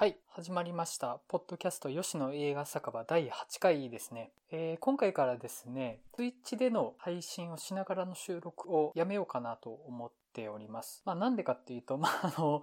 はい、始まりました。ポッドキャスト吉野映画酒場第8回ですね。えー今回からですね、Twitch での配信をしながらの収録をやめようかなと思っております。まあなんでかっていうと、まああの、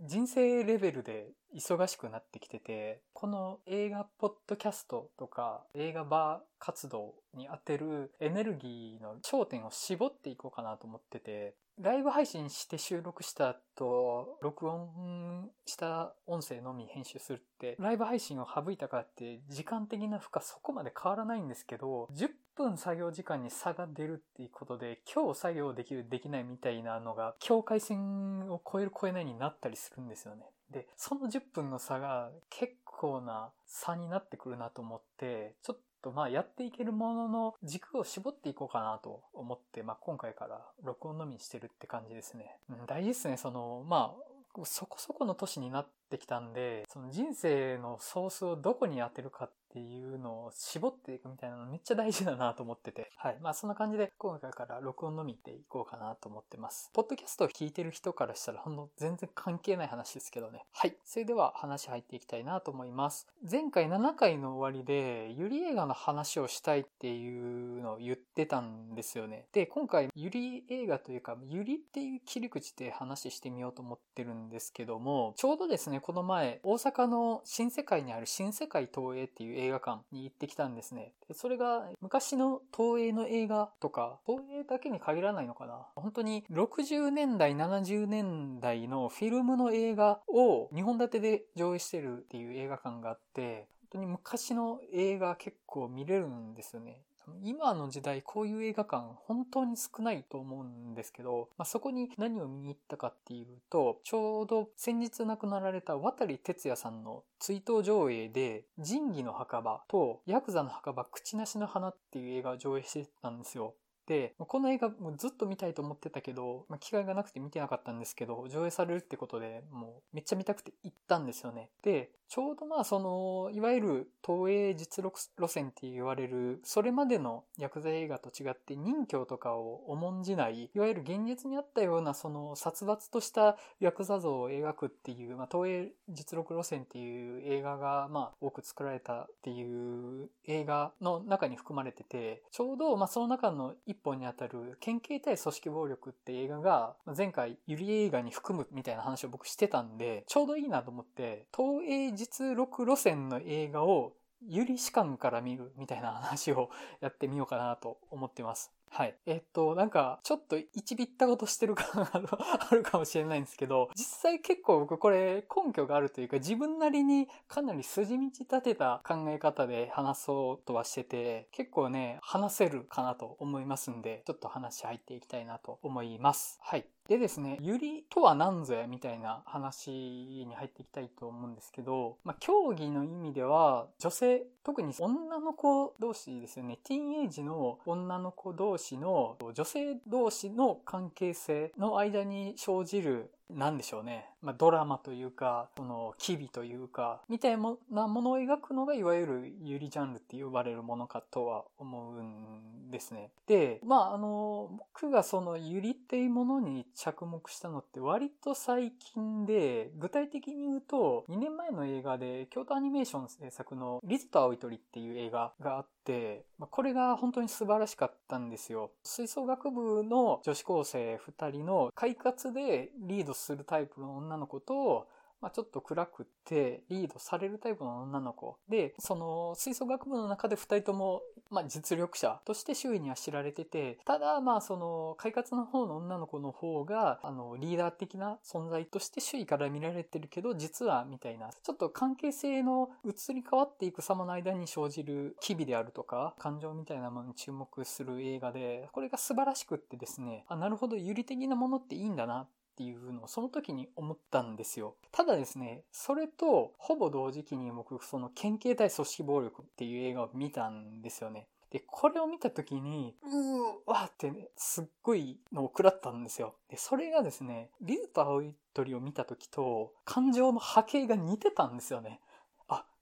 人生レベルで忙しくなってきてて、この映画ポッドキャストとか映画バー活動に当てるエネルギーの焦点を絞っていこうかなと思ってて、ライブ配信して収録した後、録音した音声のみ編集するって、ライブ配信を省いたからって時間的な負荷そこまで変わらないんですけど、10分作業時間に差が出るっていうことで、今日作業できるできないみたいなのが、境界線を超える超えないになったりするんですよね。で、その10分の差が結構な差になってくるなと思って、ちょっとまあやっていけるものの軸を絞っていこうかなと思って、まあ今回から録音のみにしてるって感じですね。うん、大事ですね。その、まあ、そこそこの年になってきたんで、その人生のソースをどこに当てるかっていうのを絞っていくみたいなのめっちゃ大事だなと思ってて。はい。まあそんな感じで今回から録音のみでいこうかなと思ってます。ポッドキャストを聞いてる人からしたらほんの全然関係ない話ですけどね。はい。それでは話入っていきたいなと思います。前回7回の終わりでゆり映画の話をしたいっていうのを言ってたんですよね。で、今回ゆり映画というか、ゆりっていう切り口で話してみようと思ってるんですけども、ちょうどですね、この前、大阪の新世界にある新世界東映っていう映画館に行ってきたんですね。でそれが昔の東映の映画とか、東映だけに限らないのかな。本当に60年代、70年代のフィルムの映画を2本立てで上映してるっていう映画館があって、本当に昔の映画結構見れるんですよね。今の時代こういう映画館本当に少ないと思うんですけど、まあ、そこに何を見に行ったかっていうと、ちょうど先日亡くなられた渡哲也さんの追悼上映で、仁義の墓場とヤクザの墓場口なしの花っていう映画を上映してたんですよ。で、この映画もうずっと見たいと思ってたけど、まあ、機会がなくて見てなかったんですけど、上映されるってことでもうめっちゃ見たくて行ったんですよね。で、ちょうどまあその、いわゆる東映実録路線って言われる、それまでのヤクザ映画と違って任侠とかを重んじない、いわゆる現実にあったようなその殺伐としたヤクザ像を描くっていう、まあ東映実録路線っていう映画がまあ多く作られたっていう映画の中に含まれてて、ちょうどまあその中の一本にあたる県警対組織暴力って映画が前回ゆり映画に含むみたいな話を僕してたんで、ちょうどいいなと思って、東映実録路線の映画をゆり士官から見るみたいな話をやってみようかなと思ってます。はい。えっと、なんか、ちょっと一びったことしてる感が あるかもしれないんですけど、実際結構僕これ根拠があるというか、自分なりにかなり筋道立てた考え方で話そうとはしてて、結構ね、話せるかなと思いますんで、ちょっと話入っていきたいなと思います。はい。でですね、ゆりとは何ぞやみたいな話に入っていきたいと思うんですけど、まあ、競技の意味では、女性、特に女の子同士ですよね、ティーンエイジの女の子同士の女性同士の関係性の間に生じるなんでしょうね。まあ、ドラマというか、その、機微というか、みたいなものを描くのが、いわゆるユリジャンルって呼ばれるものかとは思うんですね。で、まあ、あの、僕がそのユリっていうものに着目したのって割と最近で、具体的に言うと、2年前の映画で、京都アニメーション制作のリズと青い鳥っていう映画があって、まあ、これが本当に素晴らしかったんですよ。吹奏楽部の女子高生2人の快活でリードするタイプの女の子と、まあ、ちょっと暗くてリードされるタイプの女の子。で、その吹奏楽部の中で2人とも、まあ、実力者として周囲には知られてて、ただまあその快活の方の女の子の方が、あのリーダー的な存在として周囲から見られてるけど、実はみたいな、ちょっと関係性の移り変わっていく様の間に生じる機微であるとか、感情みたいなものに注目する映画で、これが素晴らしくってですね、あ、なるほど、有利的なものっていいんだなっていうのをその時に思ったんですよ。ただですね、それとほぼ同時期に僕その県警対組織暴力っていう映画を見たんですよね。で、これを見た時に、うーわーってね、すっごいのを食らったんですよ。で、それがですね、リズと青い鳥を見た時と感情の波形が似てたんですよね。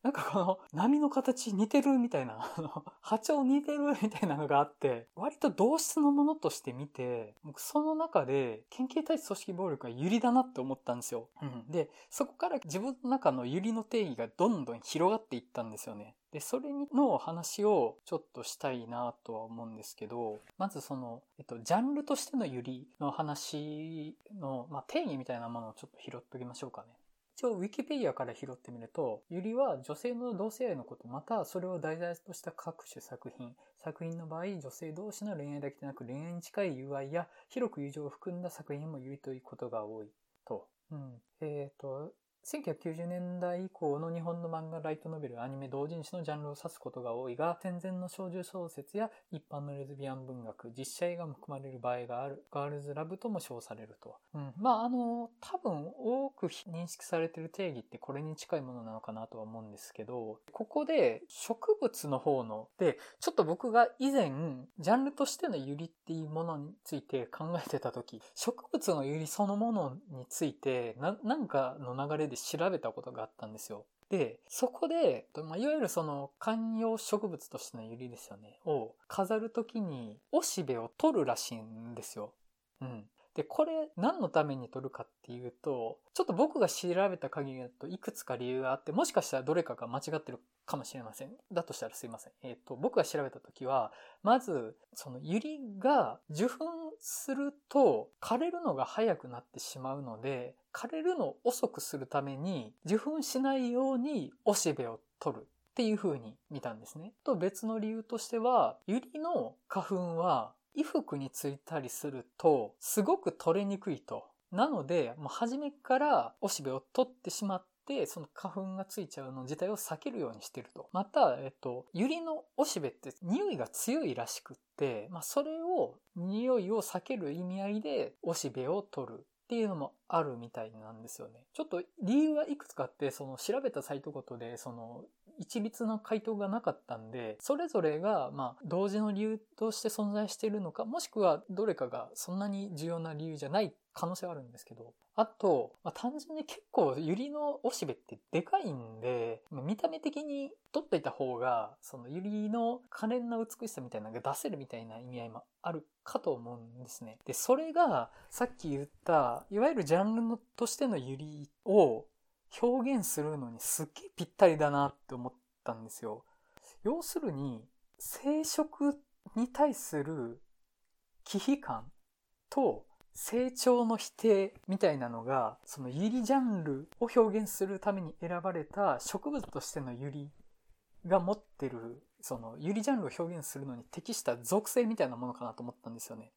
あ、なんかこの波の形似てるみたいな、あの、波長似てるみたいなのがあって、割と同質のものとして見て、僕その中で県警対組織暴力がユリだなって思ったんですよ。うん。で、そこから自分の中のユリの定義がどんどん広がっていったんですよね。で、それの話をちょっとしたいなとは思うんですけど、まずその、えっと、ジャンルとしてのユリの話の、まあ、定義みたいなものをちょっと拾っときましょうかね。一応、ウィキペディアから拾ってみると、ユリは女性の同性愛のこと、またそれを題材とした各種作品。作品の場合、女性同士の恋愛だけでなく恋愛に近い友愛や広く友情を含んだ作品もユリということが多いと。うん。えっ、ー、と、1990年代以降の日本の漫画、ライトノベル、アニメ、同人誌のジャンルを指すことが多いが、戦前の少女小説や一般のレズビアン文学、実写映画も含まれる場合がある、ガールズラブとも称されると。うん。まあ、あの、多分多く認識されている定義ってこれに近いものなのかなとは思うんですけど、ここで植物の方の、で、ちょっと僕が以前、ジャンルとしてのユリっていうものについて考えてた時、植物のユリそのものについて、な、なんかの流れで調べたことがあったんですよ。で、そこで、まあ、いわゆるその観葉植物としてのユリですよね、を飾るときに、おしべを取るらしいんですよ。うん。で、これ何のために取るかっていうと、ちょっと僕が調べた限りだといくつか理由があって、もしかしたらどれかが間違ってるかもしれません。だとしたらすいません。えっ、ー、と、僕が調べた時は、まず、そのユリが受粉すると枯れるのが早くなってしまうので、枯れるのを遅くするために受粉しないようにおしべを取るっていう風に見たんですね。と別の理由としては、ユリの花粉は衣服についたりするとすごく取れにくいと。なので、もう初めからおしべを取ってしまって、その花粉がついちゃうの自体を避けるようにしてると。また、えっと、ユリのおしべって匂いが強いらしくって、まあ、それを、匂いを避ける意味合いでおしべを取るっていうのもあるみたいなんですよね。ちょっと理由はいくつかあって、その調べたサイトごとで、その一律な回答がなかったんで、それぞれが、まあ、同時の理由として存在しているのか、もしくはどれかがそんなに重要な理由じゃない可能性はあるんですけど、あと、まあ、単純に結構ユリのおしべってでかいんで、見た目的に取っといた方が、そのユリの可憐な美しさみたいなのが出せるみたいな意味合いもあるかと思うんですね。で、それがさっき言った、いわゆるジャンルのとしてのユリを表現するのにすっげえぴったりだなって思ったんですよ。要するに、生殖に対する忌避感と成長の否定みたいなのが、そのユリジャンルを表現するために選ばれた植物としてのユリが持ってる、そのユリジャンルを表現するのに適した属性みたいなものかなと思ったんですよね。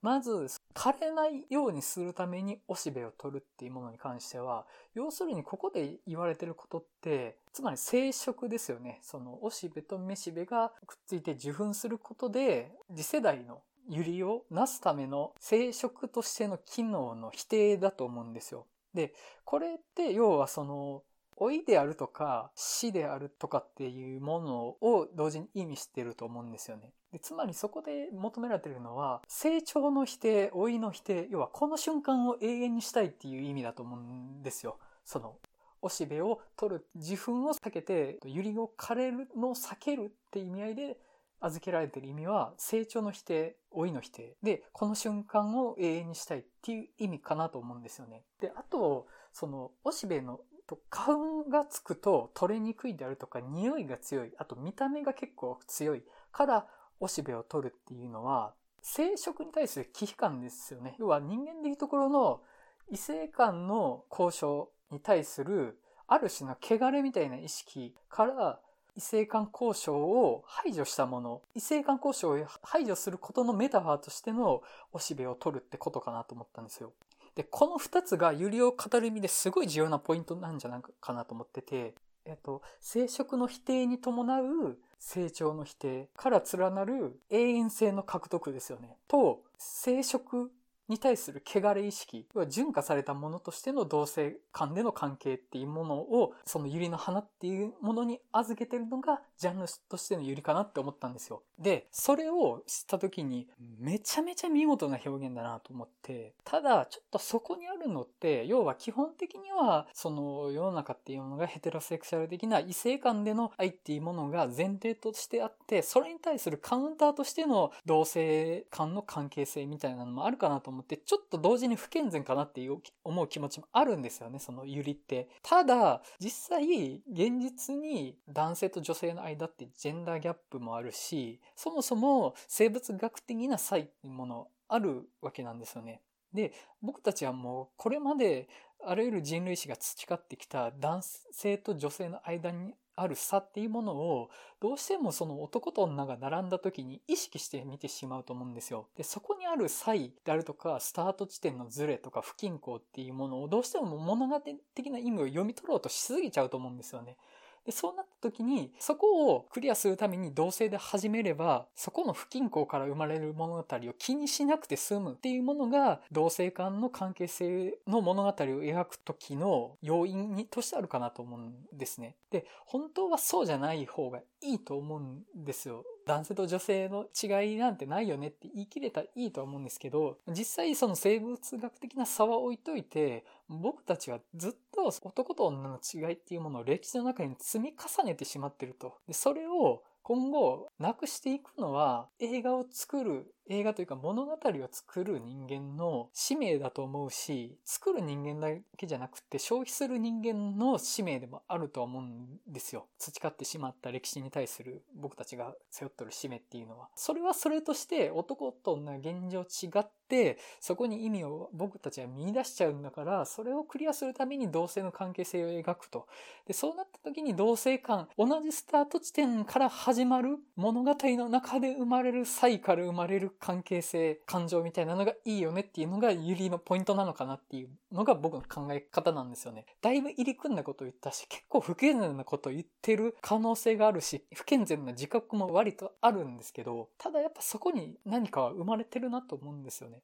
まず、枯れないようにするためにおしべを取るっていうものに関しては、要するにここで言われてることって、つまり生殖ですよね。そのおしべとめしべがくっついて受粉することで、次世代のユリをなすための生殖としての機能の否定だと思うんですよ。で、これって要はその、老いであるとか死であるとかっていうものを同時に意味してると思うんですよね。でつまりそこで求められているのは成長の否定、老いの否定、要はこの瞬間を永遠にしたいっていう意味だと思うんですよ。そのおしべを取る自分を避けて、ユリを枯れるのを避けるって意味合いで預けられている意味は、成長の否定、老いの否定で、この瞬間を永遠にしたいっていう意味かなと思うんですよね。で、あと、その、おしべの花粉がつくと取れにくいであるとか、匂いが強い、あと見た目が結構強いから、おしべを取るっていうのは、生殖に対する忌避感ですよね。要は人間でいうところの異性間の交渉に対するある種の汚れみたいな意識から異性間交渉を排除したもの、異性間交渉を排除することのメタファーとしてのおしべを取るってことかなと思ったんですよ。で、この二つがユリを語る意味ですごい重要なポイントなんじゃないかなと思ってて、えっと、生殖の否定に伴う成長の否定から連なる永遠性の獲得ですよね。と、生殖に対する汚れ意識、要は純化されたものとしての同性間での関係っていうものを、その百合の花っていうものに預けてるのが、ジャンルとしての百合かなって思ったんですよ。で、それを知った時に、めちゃめちゃ見事な表現だなと思って、ただ、ちょっとそこにあるのって、要は基本的には、その世の中っていうものがヘテロセクシャル的な異性間での愛っていうものが前提としてあって、それに対するカウンターとしての同性間の関係性みたいなのもあるかなと思って、ちょっと同時に不健全かなっていう思う気持ちもあるんですよね、そのゆりって。ただ、実際、現実に男性と女性の間ってジェンダーギャップもあるし、そもそも生物学的な差異っていうものあるわけなんですよね。で、僕たちはもうこれまであらゆる人類史が培ってきた男性と女性の間にある差っていうものをどうしてもその男と女が並んだ時に意識して見てしまうと思うんですよ。で、そこにある差異であるとか、スタート地点のズレとか不均衡っていうものをどうしても物語的な意味を読み取ろうとしすぎちゃうと思うんですよね。で、そうなった時に、そこをクリアするために同性で始めれば、そこの不均衡から生まれる物語を気にしなくて済むっていうものが、同性間の関係性の物語を描く時の要因にとしてあるかなと思うんですね。で、本当はそうじゃない方がいいと思うんですよ。男性と女性の違いなんてないよねって言い切れたらいいとは思うんですけど、実際その生物学的な差は置いといて、僕たちはずっと男と女の違いっていうものを歴史の中に積み重ねてしまってると。でそれを今後なくしていくのは映画を作る映画というか物語を作る人間の使命だと思うし、作る人間だけじゃなくて消費する人間の使命でもあるとは思うんですよ。培ってしまった歴史に対する僕たちが背負ってる使命っていうのは。それはそれとして男と女現状違って、そこに意味を僕たちは見出しちゃうんだから、それをクリアするために同性の関係性を描くと。で、そうなった時に同性間、同じスタート地点から始まる物語の中で生まれる際から生まれる関係性、感情みたいなのがいいよねっていうのがユリのポイントなのかなっていうのが僕の考え方なんですよね。だいぶ入り組んだことを言ったし、結構不健全なこと言ってる可能性があるし、不健全な自覚も割とあるんですけど、ただやっぱそこに何かは生まれてるなと思うんですよね。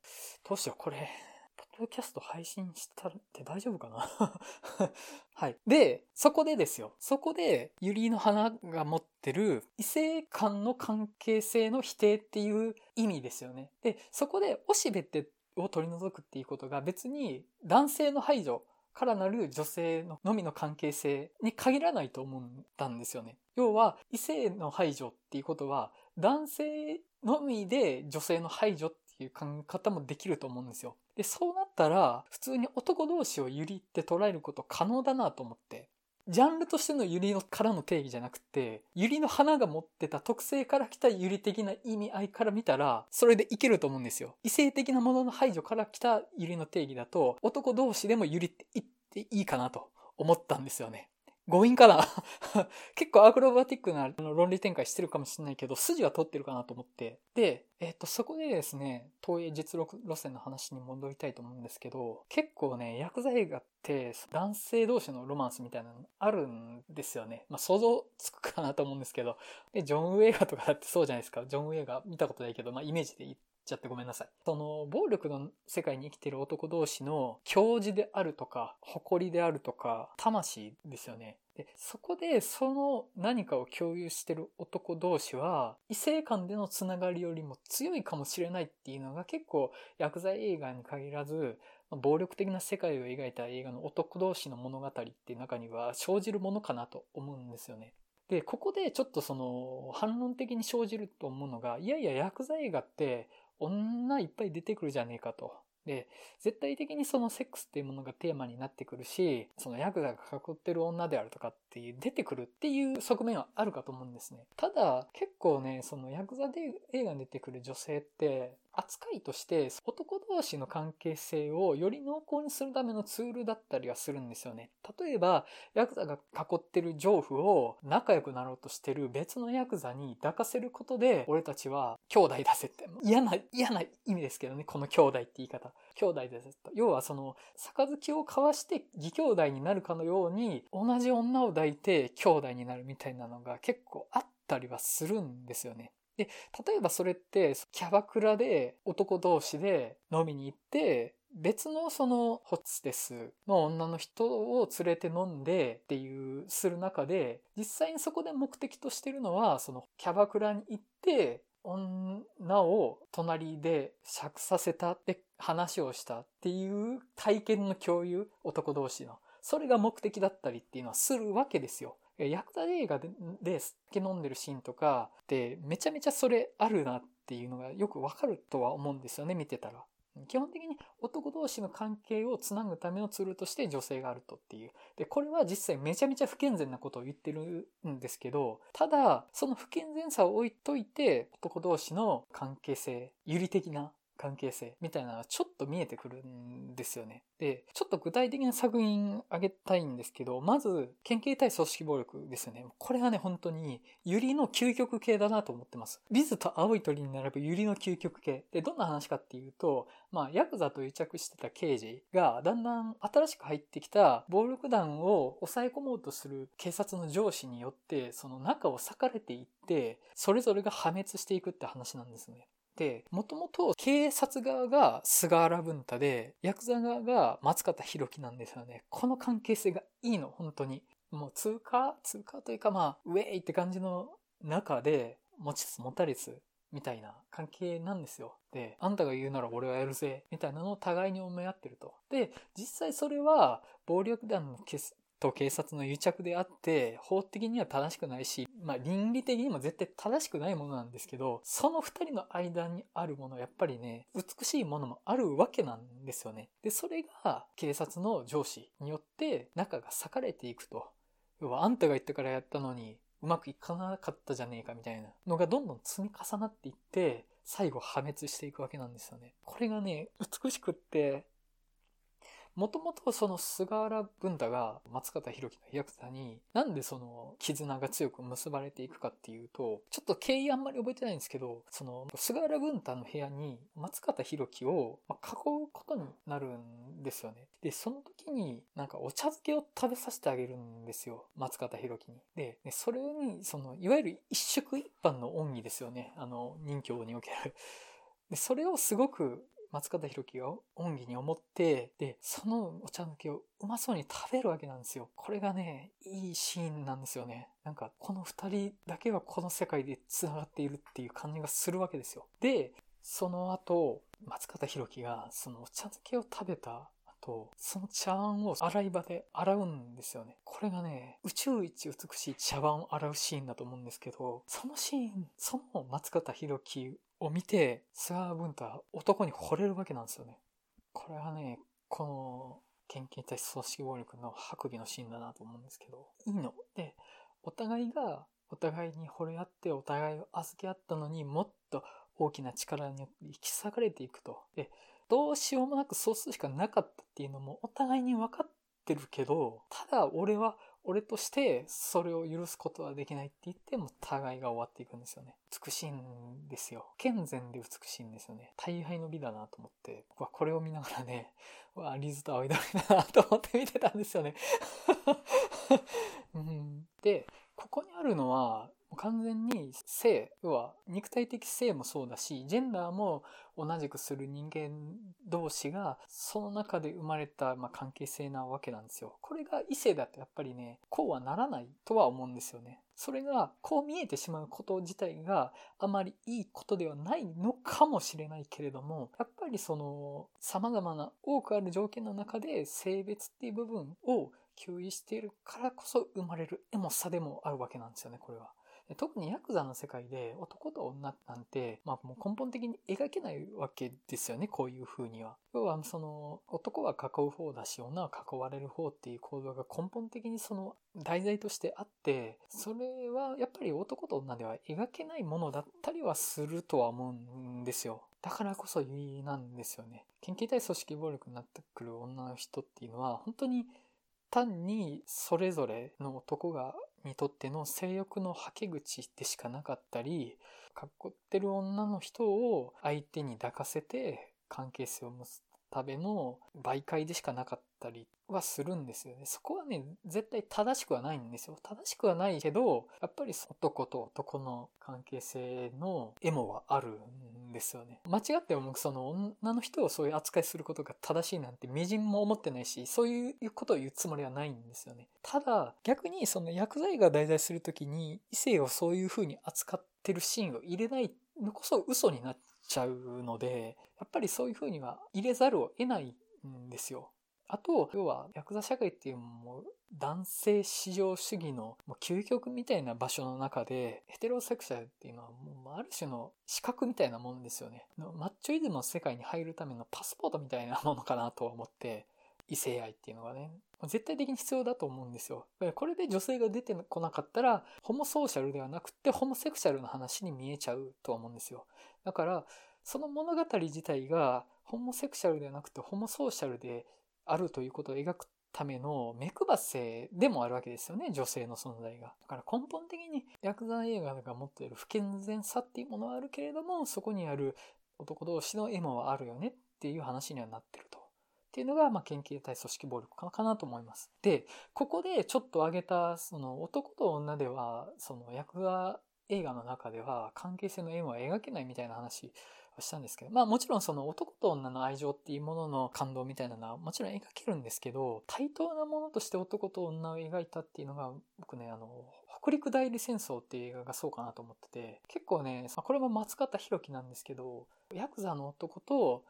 どうしよう、これ。ポッドキャスト配信したって大丈夫かな？はい。で、そこでですよ。そこで、ユリの花が持ってる異性間の関係性の否定っていう意味ですよね。で、そこで、おしべってを取り除くっていうことが別に男性の排除からなる女性ののみの関係性に限らないと思ったんですよね。要は、異性の排除っていうことは、男性のみで女性の排除っていう考え方もできると思うんですよ。で、そうなったら、普通に男同士をユリって捉えること可能だなと思って。ジャンルとしてのユリのからの定義じゃなくて、ユリの花が持ってた特性から来たユリ的な意味合いから見たら、それでいけると思うんですよ。異性的なものの排除から来たユリの定義だと、男同士でもユリって言っていいかなと思ったんですよね。強引かな 結構アクロバティックな論理展開してるかもしれないけど、筋は通ってるかなと思って。で、えっ、と、そこでですね、東映実録路線の話に戻りたいと思うんですけど、結構ね、ヤクザ映画って男性同士のロマンスみたいなのあるんですよね。まあ、想像つくかなと思うんですけど、で、ジョン・ウェイガーとかだってそうじゃないですか。ジョン・ウェイガー見たことないけど、まあ、イメージで言ってちゃってごめんなさい。その、暴力の世界に生きている男同士の教示であるとか、誇りであるとか、魂ですよね。で、そこでその何かを共有してる男同士は、異性間でのつながりよりも強いかもしれないっていうのが結構薬剤映画に限らず、暴力的な世界を描いた映画の男同士の物語っていう中には生じるものかなと思うんですよね。で、ここでちょっとその反論的に生じると思うのが、いやいや薬剤映画って女いっぱい出てくるじゃねえかと。で、絶対的にそのセックスっていうものがテーマになってくるし、そのヤクザが囲ってる女であるとかっていう、出てくるっていう側面はあるかと思うんですね。ただ、結構ね、そのヤクザで映画に出てくる女性って、扱いとして男同士の関係性をより濃厚にするためのツールだったりはするんですよね。例えば、ヤクザが囲ってる丈夫を仲良くなろうとしてる別のヤクザに抱かせることで、俺たちは兄弟出せって。嫌な、嫌な意味ですけどね、この兄弟って言い方。兄弟ですと。要はその、杯を交わして義兄弟になるかのように、同じ女を抱いて兄弟になるみたいなのが結構あったりはするんですよね。で、例えばそれって、キャバクラで男同士で飲みに行って、別のそのホステスの女の人を連れて飲んでっていうする中で、実際にそこで目的としてるのは、そのキャバクラに行って、女を隣で釈させたって話をしたっていう体験の共有、男同士の。それが目的だったりっていうのはするわけですよ。ヤクザ映画でで酒飲んでるシーンとかってめちゃめちゃそれあるなっていうのがよくわかるとは思うんですよね、見てたら。基本的に男同士の関係をつなぐためのツールとして女性があるとっていう。で、これは実際めちゃめちゃ不健全なことを言ってるんですけど、ただ、その不健全さを置いといて、男同士の関係性、有利的な関係性みたいなのはちょっと見えてくるんですよね。で、ちょっと具体的な作品あげたいんですけど、まず、県警対組織暴力ですよね。これはね、本当に、ユリの究極系だなと思ってます。ビズと青い鳥に並ぶユリの究極系。で、どんな話かっていうと、まあ、ヤクザと癒着してた刑事が、だんだん新しく入ってきた暴力団を抑え込もうとする警察の上司によって、その中を裂かれていって、それぞれが破滅していくって話なんですね。で、もともと警察側が菅原文太で、ヤクザ側が松方弘樹なんですよね。この関係性がいいの、本当に。もう通過通過というかまあ、ウェイって感じの中で、持ちつ持たれつみたいな関係なんですよ。で、あんたが言うなら俺はやるぜ、みたいなのを互いに思い合ってると。で、実際それは暴力団のと警察の癒着であって、法的には正しくないし、まあ倫理的にも絶対正しくないものなんですけど、その二人の間にあるもの、やっぱりね、美しいものもあるわけなんですよね。で、それが警察の上司によって仲が裂かれていくと。要はあんたが言ったからやったのに、うまくいかなかったじゃねえかみたいなのがどんどん積み重なっていって、最後破滅していくわけなんですよね。これがね、美しくって、もともとその菅原文太が松方弘樹のヤクザになんでその絆が強く結ばれていくかっていうと、ちょっと経緯あんまり覚えてないんですけど、その菅原文太の部屋に松方弘樹を囲うことになるんですよね。で、その時になんかお茶漬けを食べさせてあげるんですよ。松方弘樹に。で、それに、その、いわゆる一食一飯の恩義ですよね。あの、任教における。で、それをすごく松方弘樹が恩義に思って、で、そのお茶抜けをうまそうに食べるわけなんですよ。これがね、いいシーンなんですよね。なんか、この二人だけはこの世界で繋がっているっていう感じがするわけですよ。で、その後、松方弘樹がそのお茶漬けを食べた後、その茶碗を洗い場で洗うんですよね。これがね、宇宙一美しい茶碗を洗うシーンだと思うんですけど、そのシーン、その松方弘樹を見て、菅原文太は男に惚れるわけなんですよね。これはね、この、献金対組織暴力の白尾のシーンだなと思うんですけど、いいの。で、お互いが、お互いに惚れ合ってお互いを預け合ったのにもっと大きな力によって引き裂かれていくと。で、どうしようもなくそうするしかなかったっていうのもお互いに分かってるけど、ただ俺は俺としてそれを許すことはできないって言っても互いが終わっていくんですよね。美しいんですよ。健全で美しいんですよね。大敗の美だなと思って、僕はこれを見ながらね、わリズと青い鳥だなと思って見てたんですよね。うん、で、ここにあるのは、もう完全に性、は肉体的性もそうだし、ジェンダーも同じくする人間同士が、その中で生まれた、ま関係性なわけなんですよ。これが異性だとやっぱりね、こうはならないとは思うんですよね。それが、こう見えてしまうこと自体があまりいいことではないのかもしれないけれども、やっぱりその、様々な多くある条件の中で性別っていう部分を給油しているからこそ生まれるエモさでもあるわけなんですよね、これは。特にヤクザの世界で男と女なんて、まあもう根本的に描けないわけですよね、こういう風には。要はその男は囲う方だし、女は囲われる方っていう構造が根本的にその題材としてあって、それはやっぱり男と女では描けないものだったりはするとは思うんですよ。だからこそいいなんですよね。研究対組織暴力になってくる女の人っていうのは、本当に単にそれぞれの男がにとっての性欲のはけ口でしかなかったり、かっこってる女の人を相手に抱かせて関係性を持つための媒介でしかなかったりはするんですよね。そこはね、絶対正しくはないんですよ。正しくはないけど、やっぱり男と男の関係性のエモはあるですよね。間違ってもその女の人をそういう扱いすることが正しいなんて微塵も思ってないし、そういうことを言うつもりはないんですよね。ただ、逆にその薬剤が題材するときに異性をそういう風に扱ってるシーンを入れないのこそ嘘になっちゃうので、やっぱりそういう風には入れざるを得ないんですよ。あと、要は、ヤクザ社会っていうもう男性至上主義のもう究極みたいな場所の中で、ヘテロセクシャルっていうのはもうある種の資格みたいなもんですよね。マッチョイズムの世界に入るためのパスポートみたいなものかなと思って、異性愛っていうのがね、絶対的に必要だと思うんですよ。これで女性が出てこなかったら、ホモソーシャルではなくて、ホモセクシャルの話に見えちゃうとは思うんですよ。だから、その物語自体が、ホモセクシャルではなくて、ホモソーシャルであるということを描くための目配せでもあるわけですよね、女性の存在が。だから根本的にヤクザ映画が持っている不健全さっていうものはあるけれども、そこにある男同士のエモはあるよねっていう話にはなってると。っていうのが、まあ、研究対組織暴力かなと思います。で、ここでちょっと挙げた、その男と女では、そのヤクザ映画の中では関係性の縁は描けないみたいな話したんですけど、まあもちろんその男と女の愛情っていうものの感動みたいなのはもちろん描けるんですけど、対等なものとして男と女を描いたっていうのが、僕ね、あの、北陸代理戦争っていう映画がそうかなと思ってて、結構ね、これも松方弘樹なんですけど、ヤクザの男と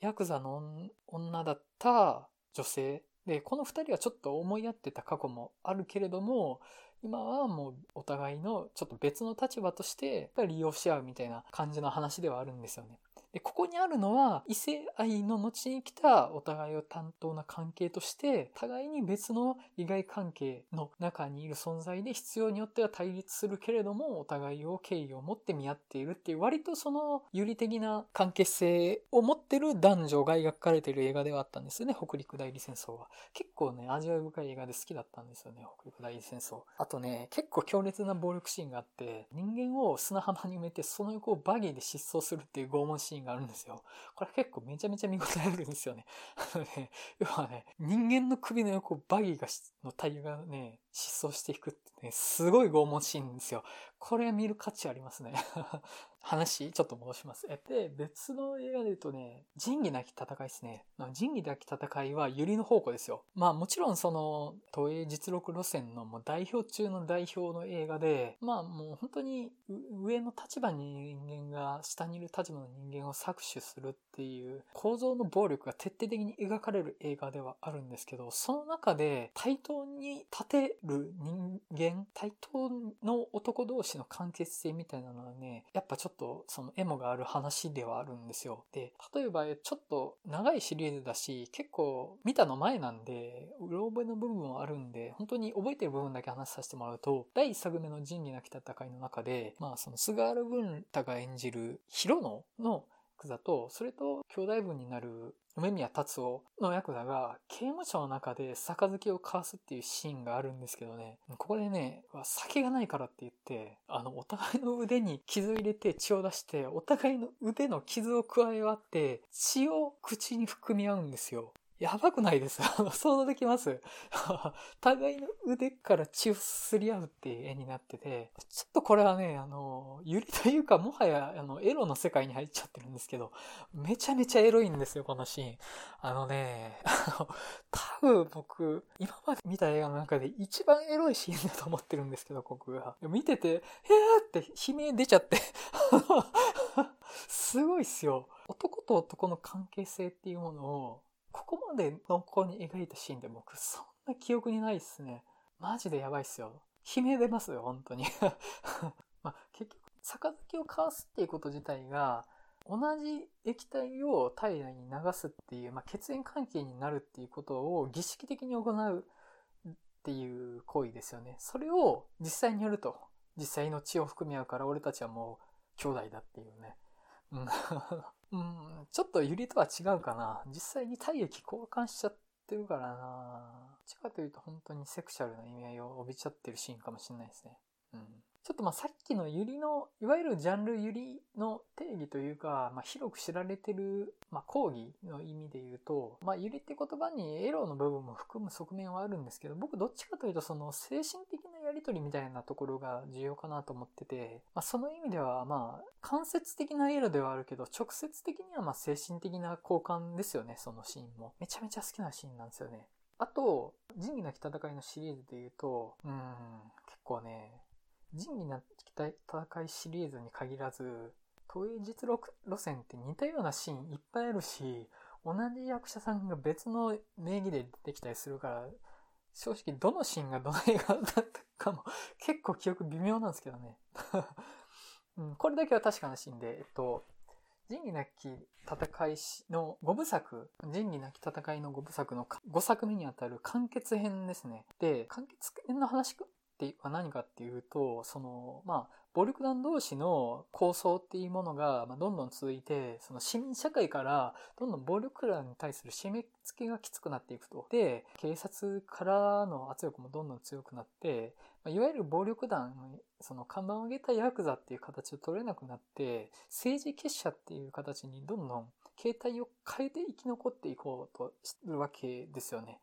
ヤクザの女だった女性で、この二人はちょっと思い合ってた過去もあるけれども、今はもうお互いのちょっと別の立場として利用し合うみたいな感じの話ではあるんですよね。で、ここにあるのは、異性愛の後に来たお互いを担当な関係として、互いに別の利害関係の中にいる存在で必要によっては対立するけれども、お互いを敬意を持って見合っているっていう、割とその有利的な関係性を持ってる男女が描かれている映画ではあったんですよね、北陸代理戦争は。結構ね、味わい深い映画で好きだったんですよね、北陸代理戦争。あとね、結構強烈な暴力シーンがあって、人間を砂浜に埋めて、その横をバギーで失踪するっていう拷問シーンがあるんですよ。これ結構めちゃめちゃ見応えあるんですよね。あのね、要はね、人間の首の横バギーがのタイヤがね、失踪していくってね、すごい拷問シーンですよ。これ見る価値ありますね。話、ちょっと戻します。え、で、別の映画で言うとね、仁義なき戦いですね。仁義なき戦いは百合の宝庫ですよ。まあもちろんその、東映実録路線のもう代表中の代表の映画で、まあもう本当に上の立場に人間が下にいる立場の人間を搾取するっていう構造の暴力が徹底的に描かれる映画ではあるんですけど、その中で対等に立てる人間、対等の男同士の関係性みたいなのはね、やっぱちょっととそのエモがある話ではあるんですよ。で、例えばちょっと長いシリーズだし、結構見たの前なんで、うろ覚えの部分はあるんで、本当に覚えてる部分だけ話させてもらうと、第1作目の仁義なき戦いの中で、まあその菅原文太が演じるヒロノのクザと、それと兄弟分になる梅宮達夫のヤクザが刑務所の中で杯を交わすっていうシーンがあるんですけどね、ここでね、酒がないからって言って、あの、お互いの腕に傷を入れて血を出して、お互いの腕の傷を加え合って、血を口に含み合うんですよ。やばくないです 想像できます 互いの腕から血をすり合うっていう絵になってて、ちょっとこれはね、あの、ゆりというかもはや、あの、エロの世界に入っちゃってるんですけど、めちゃめちゃエロいんですよ、このシーン。あのね、あの、多分僕、今まで見た映画の中で一番エロいシーンだと思ってるんですけど、僕が。見てて、へーって悲鳴出ちゃって すごいっすよ。男と男の関係性っていうものを、ここまで濃厚に描いたシーンで僕そんな記憶にないっすね。マジでやばいっすよ。悲鳴出ますよ、本当に。まあ、結局、杯を交わすっていうこと自体が、同じ液体を体内に流すっていう、まあ、血縁関係になるっていうことを儀式的に行うっていう行為ですよね。それを実際にやると、実際の血を含み合うから俺たちはもう兄弟だっていうね。うんうん、ちょっとユリとは違うかな。実際に体液交換しちゃってるからな。どっちかというと本当にセクシャルな意味合いを帯びちゃってるシーンかもしれないですね。うん。ちょっとまあさっきのユリの、いわゆるジャンルユリの定義というか、まあ、広く知られてる、まあ、講義の意味で言うと、まあ、ユリって言葉にエロの部分も含む側面はあるんですけど、僕どっちかというとその精神的なやりとりみたいなところが重要かなと思ってて、まあ、その意味ではまあ、間接的なエロではあるけど、直接的にはまあ精神的な交換ですよね、そのシーンも。めちゃめちゃ好きなシーンなんですよね。あと、仁義なき戦いのシリーズで言うと、うん、結構ね、仁義なき戦いシリーズに限らず、都営実路線って似たようなシーンいっぱいあるし、同じ役者さんが別の名義で出てきたりするから、正直どのシーンがどの映画だったかも 結構記憶微妙なんですけどね うん。これだけは確かなシーンで、えっと、仁義なき戦いの5部作、仁義なき戦いの5部作の5作目にあたる完結編ですね。で、完結編の話っては何かっていうと、その、まあ、暴力団同士の構想っていうものが、ま、どんどん続いて、その市民社会からどんどん暴力団に対する締め付けがきつくなっていくと。で、警察からの圧力もどんどん強くなって、ま、いわゆる暴力団のその看板を上げたヤクザっていう形を取れなくなって、政治結社っていう形にどんどん形態を変えて生き残っていこうとするわけですよね。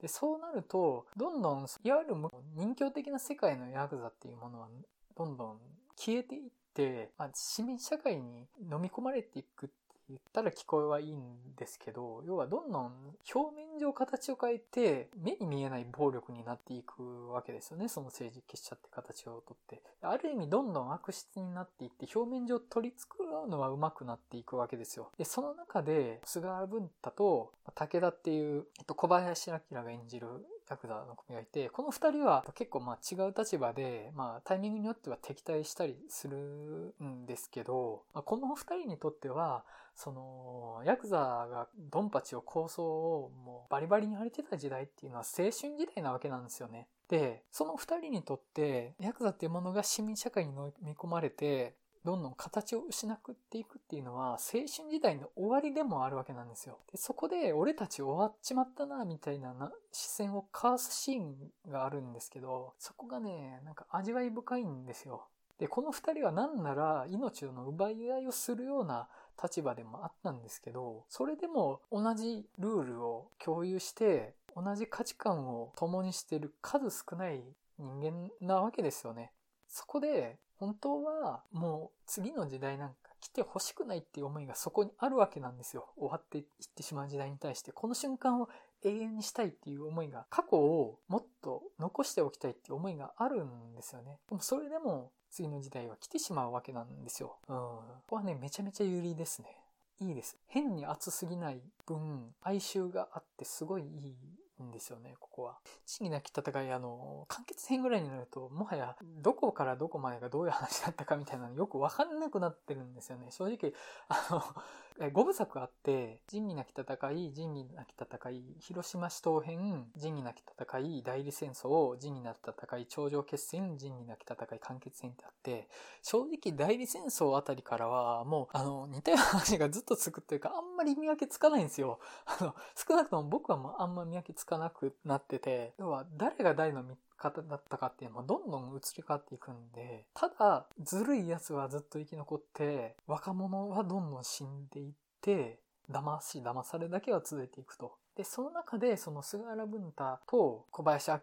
で、そうなると、どんどん、いわゆる人形的な世界のヤクザっていうものは、どんどん消えていって、まあ、市民社会に飲み込まれていくっ言ったら聞こえはいいんですけど、要はどんどん表面上形を変えて、目に見えない暴力になっていくわけですよね。その政治結社って形をとって。ある意味どんどん悪質になっていって、表面上取り繕うのは上手くなっていくわけですよ。で、その中で、菅原文太と武田っていう、えっと、小林明が演じるヤクザの組がいて、この二人は結構まあ違う立場で、まあタイミングによっては敵対したりするんですけど、まあ、この二人にとっては、その、ヤクザがドンパチを構想をもうバリバリに荒れてた時代っていうのは青春時代なわけなんですよね。で、その二人にとって、ヤクザっていうものが市民社会に飲み込まれて、どんどん形を失っていくっていうのは青春時代の終わりでもあるわけなんですよ。でそこで俺たち終わっちまったなみたいな視線をかわすシーンがあるんですけど、そこがね、なんか味わい深いんですよ。で、この二人は何なら命の奪い合いをするような立場でもあったんですけど、それでも同じルールを共有して、同じ価値観を共にしている数少ない人間なわけですよね。そこで、本当はもう次の時代なんか来てほしくないっていう思いがそこにあるわけなんですよ。終わっていってしまう時代に対して、この瞬間を永遠にしたいっていう思いが、過去をもっと残しておきたいっていう思いがあるんですよね。でもそれでも次の時代は来てしまうわけなんですよ。うん。ここはね、めちゃめちゃ有利ですね。いいです。変に熱すぎない分、哀愁があってすごいいいんですよね、ここは。地義なき戦い、あの、完結編ぐらいになると、もはや、どこからどこまでがどういう話だったかみたいなのよくわかんなくなってるんですよね。正直、あの、え5部作あって、仁義なき戦い、仁義なき戦い、広島市東編、仁義なき戦い、代理戦争、仁義なき戦い、頂上決戦、仁義なき戦い、完結戦ってあって、正直代理戦争あたりからは、もう、あの、似たような話がずっとつくっていうか、あんまり見分けつかないんですよ。あの、少なくとも僕はもうあんま見分けつかなくなってて、要は誰が誰の方だったかっていうのもどんどん移り変わっていくんで、ただ、ずるい奴はずっと生き残って、若者はどんどん死んでいって、騙し騙されだけは続いていくと。で、その中で、その菅原文太と小林明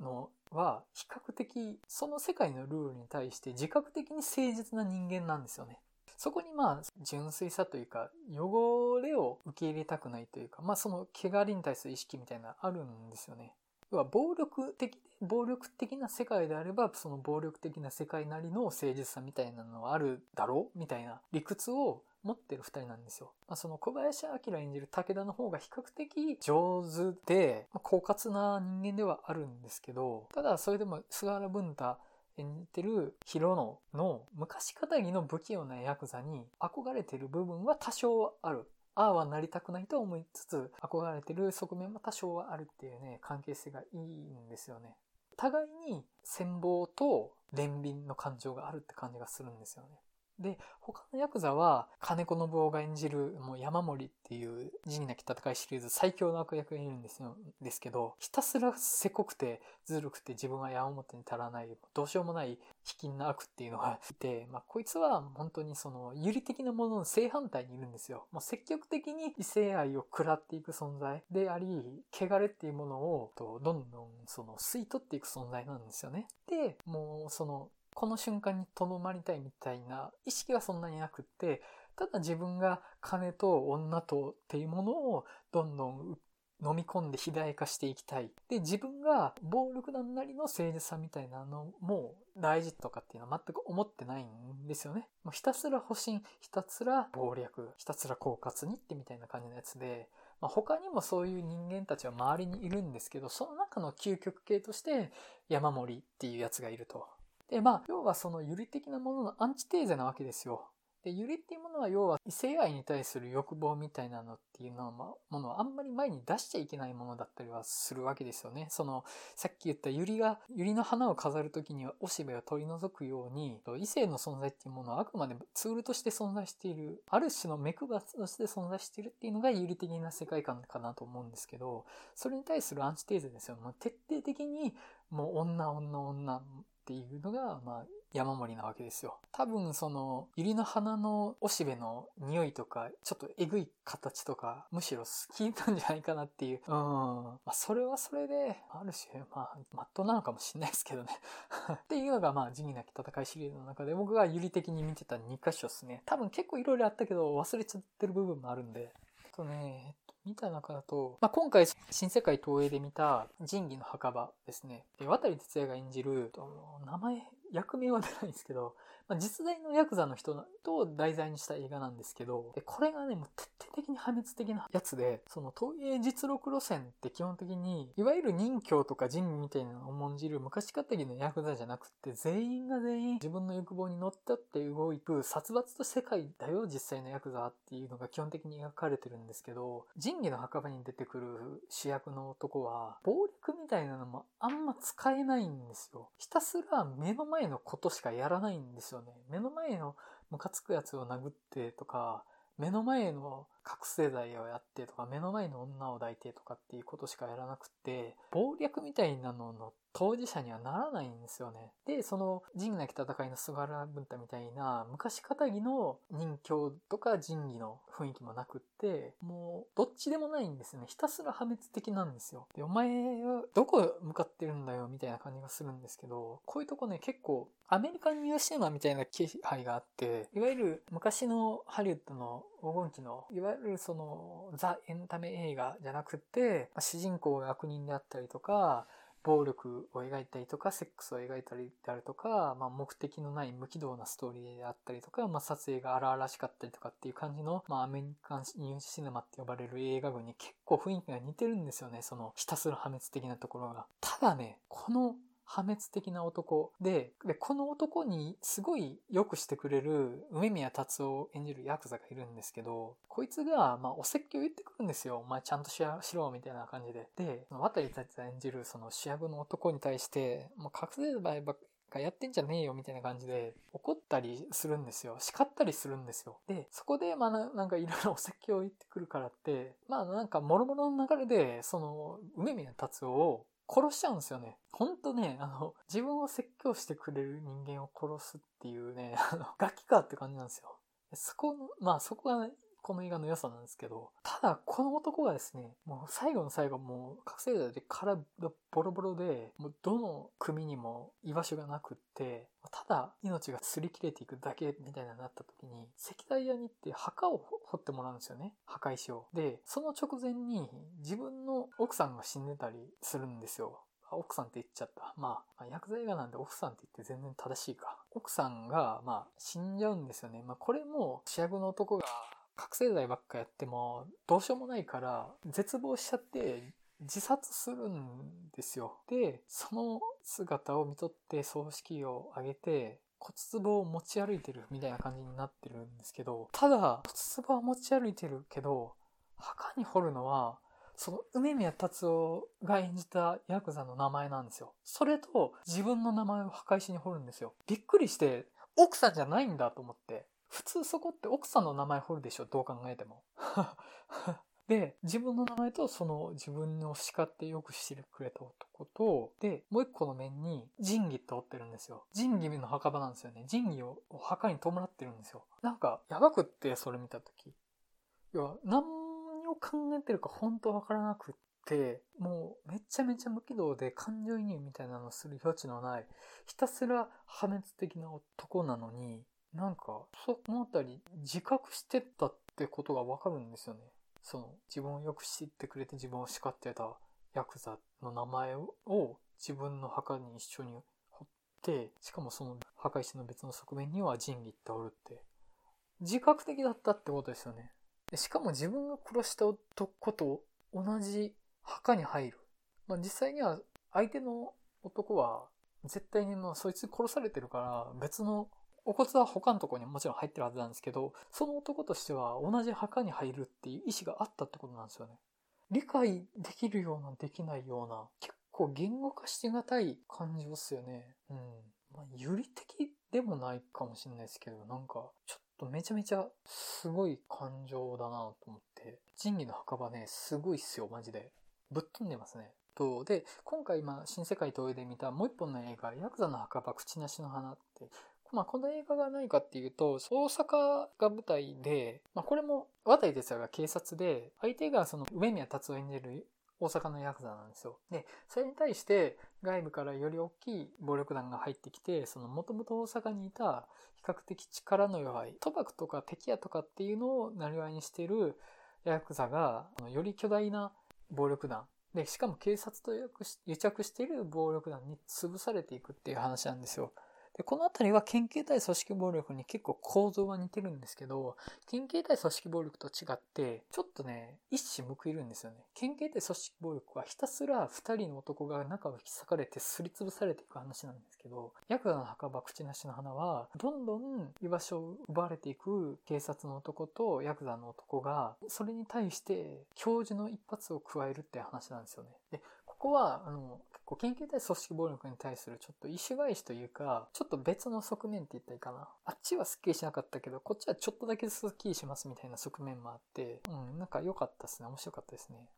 のは、比較的、その世界のルールに対して自覚的に誠実な人間なんですよね。そこにまあ、純粋さというか、汚れを受け入れたくないというか、まあその汚れに対する意識みたいなあるんですよね。要は暴力的、暴力的な世界であれば、その暴力的な世界なりの誠実さみたいなのはあるだろうみたいな理屈を持ってる二人なんですよ。まあ、その小林明演じる武田の方が比較的上手で、まあ、狡猾な人間ではあるんですけど、ただそれでも菅原文太演じてるヒロノの昔語りの不器用なヤクザに憧れてる部分は多少ある。ああはなりたくないと思いつつ、憧れてる側面も多少はあるっていうね、関係性がいいんですよね。互いに戦望と憐憫の感情があるって感じがするんですよね。で、他のヤクザは、金子信夫が演じる、もう山森っていう仁義なき戦いシリーズ最強の悪役がいるんですよ、ですけど、ひたすらせこくて、ずるくて自分は矢面に足らない、どうしようもない卑近な悪っていうのが いて、まあ、こいつは本当にその、有利的なものの正反対にいるんですよ。もう積極的に異性愛を食らっていく存在であり、汚れっていうものを、どんどんその、吸い取っていく存在なんですよね。で、もうその、この瞬間にとどまりたいみたいな意識はそんなになくって、ただ自分が金と女とっていうものをどんどん飲み込んで肥大化していきたい。で、自分が暴力団なりの誠実さみたいなのも大事とかっていうのは全く思ってないんですよね。もうひたすら保身、ひたすら暴略、ひたすら狡猾にってみたいな感じのやつで、まあ、他にもそういう人間たちは周りにいるんですけど、その中の究極系として山森っていうやつがいると。で、まあ、要はその有利的なもののアンチテーゼなわけですよ。で、ゆりっていうものは要は異性愛に対する欲望みたいなのっていうのは、まものをあんまり前に出しちゃいけないものだったりはするわけですよね。その、さっき言ったゆりが、ゆりの花を飾るときにはおしべを取り除くように、異性の存在っていうものはあくまでツールとして存在している、ある種の目配として存在しているっていうのが有利的な世界観かなと思うんですけど、それに対するアンチテーゼですよ。もう徹底的に、もう女、女、女っていうのが、まあ、山盛りなわけですよ。多分その、百合の花のおしべの匂いとか、ちょっとえぐい形とか、むしろ好きなんじゃないかなっていう。うん。まあ、それはそれで、ある種、まあ、まっとうなのかもしれないですけどね。っていうのが、まあ、仁義なき戦いシリーズの中で、僕が有利的に見てた2箇所ですね。多分結構いろいろあったけど、忘れちゃってる部分もあるんで。とね、見た中だと、まあ、今回新世界東映で見た仁義の墓場ですね。で、渡哲也が演じる、名前、役名は出ないんですけど、まあ、実在のヤクザの人と題材にした映画なんですけど、でこれがね、もう徹底的に破滅的なやつで、その東映実録路線って基本的に、いわゆる任教とか仁義みたいなのを重んじる昔かたぎのヤクザじゃなくて、全員が全員自分の欲望に乗ったって動く殺伐と世界だよ、実際のヤクザっていうのが基本的に描かれてるんですけど、仁義の墓場に出てくる主役の男は、暴力みたいなのもあんま使えないんですよ。ひたすら目の前のことしかやらないんですよね。目の前のムカつくやつを殴ってとか、目の前の覚醒剤をやってとか、目の前の女を抱いてとかっていうことしかやらなくて、暴略みたいなのの当事者にはならないんですよね。で、その仁義なき戦いの菅原文太みたいな昔かたぎの人形とか仁義の雰囲気もなくって、もうどっちでもないんですよね。ひたすら破滅的なんですよ。で、お前はどこ向かってるんだよみたいな感じがするんですけど、こういうとこね結構アメリカンニューシネマみたいな気配があって、いわゆる昔のハリウッドの黄金期の、いわゆるそのザ・エンタメ映画じゃなくて、主人公が悪人であったりとか、暴力を描いたりとか、セックスを描いたりであるとか、まあ、目的のない無軌道なストーリーであったりとか、まあ、撮影が荒々しかったりとかっていう感じの、まあ、アメリカンニューシネマって呼ばれる映画群に結構雰囲気が似てるんですよね。その、ひたすら破滅的なところが。ただね、この破滅的な男で、で、この男にすごい良くしてくれる梅宮達夫を演じるヤクザがいるんですけど、こいつが、まあ、お説教言ってくるんですよ。お前ちゃんとしろ、みたいな感じで。で、渡り達也演じるその主役の男に対して、もう覚醒剤ばっかやってんじゃねえよみたいな感じで怒ったりするんですよ。叱ったりするんですよ。で、そこでまあなんかいろいろお説教を言ってくるからって、まあなんか諸々の流れで、その梅宮達夫を殺しちゃうんですよね。ほんとね、あの、自分を説教してくれる人間を殺すっていうね、あの、ガキかって感じなんですよ。そこ、まあそこが、ね、この映画の良さなんですけど、ただこの男がですね、もう最後の最後もう覚醒剤で体ボロボロで、もうどの組にも居場所がなくって、ただ命が擦り切れていくだけみたいになった時に、石材屋に行って墓を掘ってもらうんですよね。墓石を。で、その直前に自分の奥さんが死んでたりするんですよ。奥さんって言っちゃった。まあ、薬剤映画なんで奥さんって言って全然正しいか。奥さんが、まあ、死んじゃうんですよね。まあ、これも主役の男が覚醒剤ばっかやってもどうしようもないから絶望しちゃって自殺するんですよ。で、その姿を見とって葬式を挙げて骨壺を持ち歩いてるみたいな感じになってるんですけど、ただ骨壺は持ち歩いてるけど、墓に掘るのはその梅宮達夫が演じたヤクザの名前なんですよ。それと自分の名前を墓石に掘るんですよ。びっくりして、奥さんじゃないんだと思って。普通そこって奥さんの名前掘るでしょ？どう考えても。で、自分の名前とその自分を叱ってよくしてくれた男と、で、もう一個の面に仁義って折ってるんですよ。仁義の墓場なんですよね。仁義を墓に弔ってるんですよ。なんか、やばくって、それ見たとき。要は、何を考えてるか本当わからなくって、もうめちゃめちゃ無軌道で感情移入みたいなのする余地のない、ひたすら破滅的な男なのに、なんか、そのあたり自覚してたってことがわかるんですよね。その、自分をよく知ってくれて自分を叱ってたヤクザの名前を自分の墓に一緒に掘って、しかもその墓石の別の側面には仁義っておるって、自覚的だったってことですよね。しかも自分が殺した男と同じ墓に入る。まあ、実際には相手の男は絶対にまあそいつ殺されてるから別のお骨は他のとこにもちろん入ってるはずなんですけど、その男としては同じ墓に入るっていう意思があったってことなんですよね。理解できるような、できないような、結構言語化しがたい感情っすよね。うん。まあ、有利的でもないかもしれないですけど、なんか、ちょっとめちゃめちゃすごい感情だなと思って。仁義の墓場ね、すごいっすよ、マジで。ぶっ飛んでますね。と、で、今回、まあ、新世界東映で見たもう一本の映画、ヤクザの墓場口なしの花って、まあ、この映画が何かっていうと、大阪が舞台で、まあ、これも、渡哲也が警察で、相手がその、梅宮達夫演じる大阪のヤクザなんですよ。で、それに対して外部からより大きい暴力団が入ってきて、そのもともと大阪にいた比較的力の弱い、賭博とか敵屋とかっていうのをなりわいにしてるヤクザが、より巨大な暴力団、で、しかも警察と癒着している暴力団に潰されていくっていう話なんですよ。で、このあたりは県警対組織暴力に結構構造は似てるんですけど、県警対組織暴力と違って、ちょっとね、一矢報いるんですよね。県警対組織暴力はひたすら二人の男が中を引き裂かれてすりつぶされていく話なんですけど、ヤクザの墓場口なしの花は、どんどん居場所を奪われていく警察の男とヤクザの男が、それに対して教授の一発を加えるって話なんですよね。で、ここは、あの、こう研究対組織暴力に対するちょっと意趣返しというか、ちょっと別の側面って言ったらいいかな。あっちはスッキリしなかったけど、こっちはちょっとだけスッキリしますみたいな側面もあって、うん、なんか良かったですね。面白かったですね。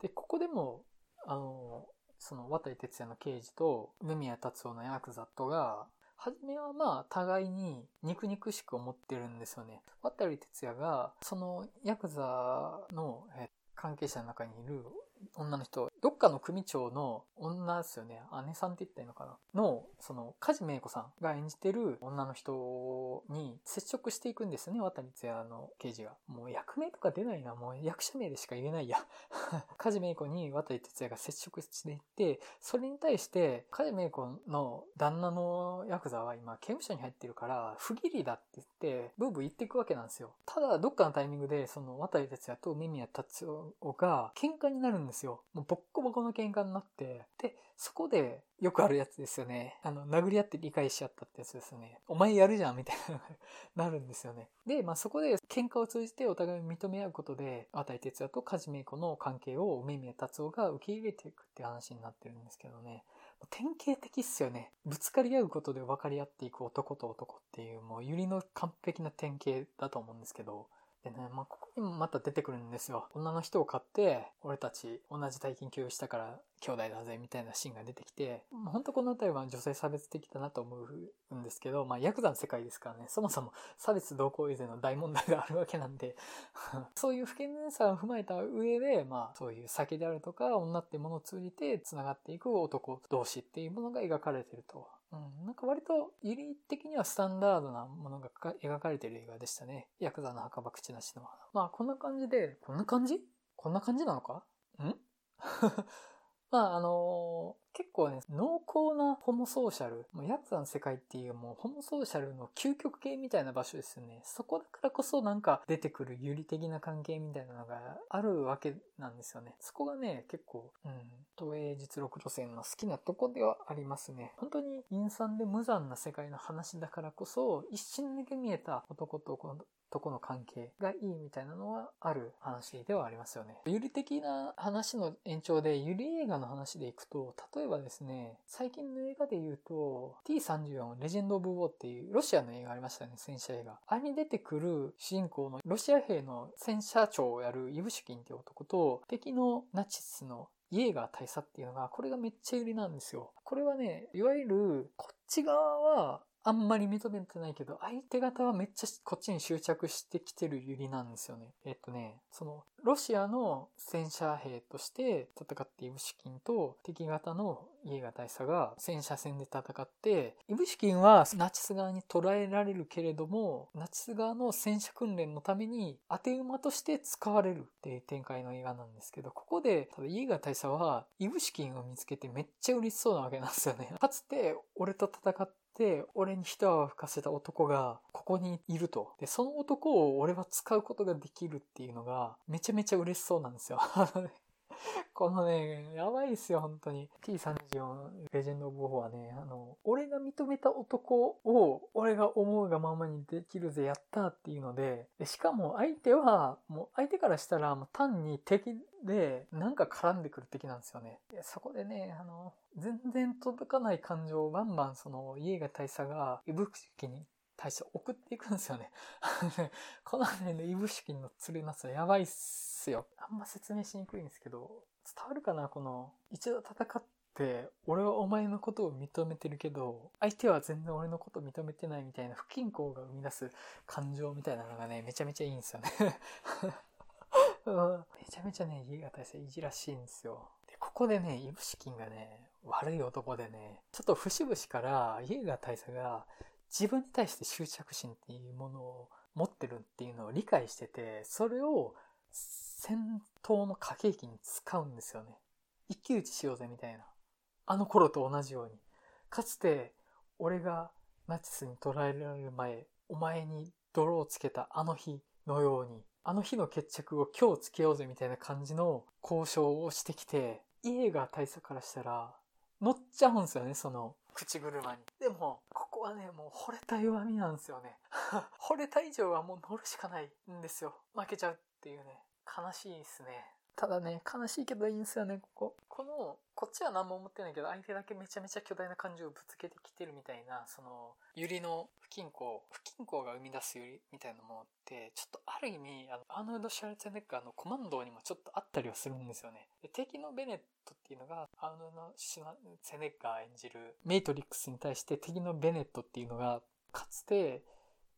で、ここでも、あの、その渡哲也の刑事と梅宮達夫のヤクザとが、初めはまあ互いに肉肉しく思ってるんですよね。渡哲也がそのヤクザの関係者の中にいる女の人、どっかの組長の女ですよね。姉さんって言ったらいいのかなの、その、梶芽子さんが演じてる女の人に接触していくんですよね。渡哲也の刑事が。もう役名とか出ないな。もう役者名でしか言えないや。梶芽子に渡哲也が接触していって、それに対して、梶芽子の旦那のヤクザは今刑務所に入ってるから、不義理だって言って、ブーブー言っていくわけなんですよ。ただ、どっかのタイミングで、その渡哲也と耳宮達夫が喧嘩になるんですですよ。もうボッコボコの喧嘩になって、で、そこでよくあるやつですよね。あの、殴り合って理解し合ったってやつですよね。お前やるじゃんみたいななるんですよね。で、まあそこで喧嘩を通じてお互い認め合うことで、渡哲也と梶芽子の関係を梅宮達夫が受け入れていくって話になってるんですけどね。典型的っすよね。ぶつかり合うことで分かり合っていく男と男っていう、もうゆりの完璧な典型だと思うんですけど、でね、まあ、ここにもまた出てくるんですよ。女の人を買って、俺たち同じ体験共有したから兄弟だぜ、みたいなシーンが出てきて、まあ、本当この辺りは女性差別的だなと思うんですけど、まあ、ヤクザの世界ですからね、そもそも差別同行以前の大問題があるわけなんで。そういう不健全さを踏まえた上で、まあ、そういう酒であるとか、女っていうものを通じて繋がっていく男同士っていうものが描かれてると。うん、なんか割と、ユリ的にはスタンダードなものが描かれてる映画でしたね。ヤクザの墓場口なしの。まあ、こんな感じで、こんな感じ？こんな感じなのか？ん？まあ、あの、結構ね、濃厚なホモソーシャル、もうヤクザの世界っていうもうホモソーシャルの究極系みたいな場所ですよね。そこだからこそなんか出てくる有利的な関係みたいなのがあるわけなんですよね。そこがね、結構、うん、東映実録路線の好きなとこではありますね。本当に陰惨で無残な世界の話だからこそ、一瞬だけ見えた男ととこの関係がいいみたいなのはある話ではありますよね。ゆり的な話の延長で、ゆり映画の話でいくと、例例えばですね、最近の映画で言うと、T34 レジェンド・オブ・ウォーっていうロシアの映画ありましたね、戦車映画。あれに出てくる主人公のロシア兵の戦車長をやるイブシュキンっていう男と、敵のナチスのイエーガー大佐っていうのが、これがめっちゃ有利なんですよ。これはね、いわゆる、こっち側は、あんまり認めてないけど、相手方はめっちゃこっちに執着してきてるユリなんですよね。えっとね、その、ロシアの戦車兵として戦ってイブシキンと敵方のイエガ大佐が戦車戦で戦って、イブシキンはナチス側に捕らえられるけれども、ナチス側の戦車訓練のために当て馬として使われるっていう展開の映画なんですけど、ここで、ただイエガ大佐はイブシキンを見つけてめっちゃ嬉しそうなわけなんですよね。かつて俺と戦って、俺に一泡吹かせた男がここにいると。で、その男を俺は使うことができるっていうのがめちゃめちゃ嬉しそうなんですよ。このね、やばいっすよ、本当に。T34 レジェンド・オブ・ォーはね、あの、俺が認めた男を、俺が思うがままにできるぜ、やったっていうので、でしかも相手は、もう相手からしたら、もう単に敵で、なんか絡んでくる敵なんですよね。そこでね、あの、全然届かない感情をバンバンその、家が大佐が、イブキに対して送っていくんですよね。この辺のイブシキの釣れなさやばいっすよ。あんま説明しにくいんですけど、伝わるかなこの、一度戦って、俺はお前のことを認めてるけど、相手は全然俺のことを認めてないみたいな不均衡が生み出す感情みたいなのがね、めちゃめちゃいいんですよね。めちゃめちゃね、家が大佐いじらしいんですよ。で、ここでね、イブシキンがね、悪い男でね、ちょっと節々から家が大佐が自分に対して執着心っていうものを持ってるっていうのを理解してて、それを戦闘の駆け引きに使うんですよね。一騎打ちしようぜみたいな。あの頃と同じように。かつて、俺がナチスに捕らえられる前、お前に泥をつけたあの日のように、あの日の決着を今日つけようぜみたいな感じの交渉をしてきて、家が大佐からしたら乗っちゃうんですよね、その口車に。でも、はね、もう惚れた弱みなんですよね。惚れた以上はもう乗るしかないんですよ。負けちゃうっていうね。悲しいですね。ただね、悲しいけどいいんですよね、ここ。この、こっちは何も思ってないけど、相手だけめちゃめちゃ巨大な感情をぶつけてきてるみたいな、その、ユリの不均衡、不均衡が生み出すユリみたいなものって、ちょっとある意味、あの、アーノルド・シャルツェネッガーのコマンドにもちょっとあったりはするんですよね。で敵のベネットっていうのが、アーノルド・シャルツェネッガー演じるメイトリックスに対して敵のベネットっていうのが、かつて、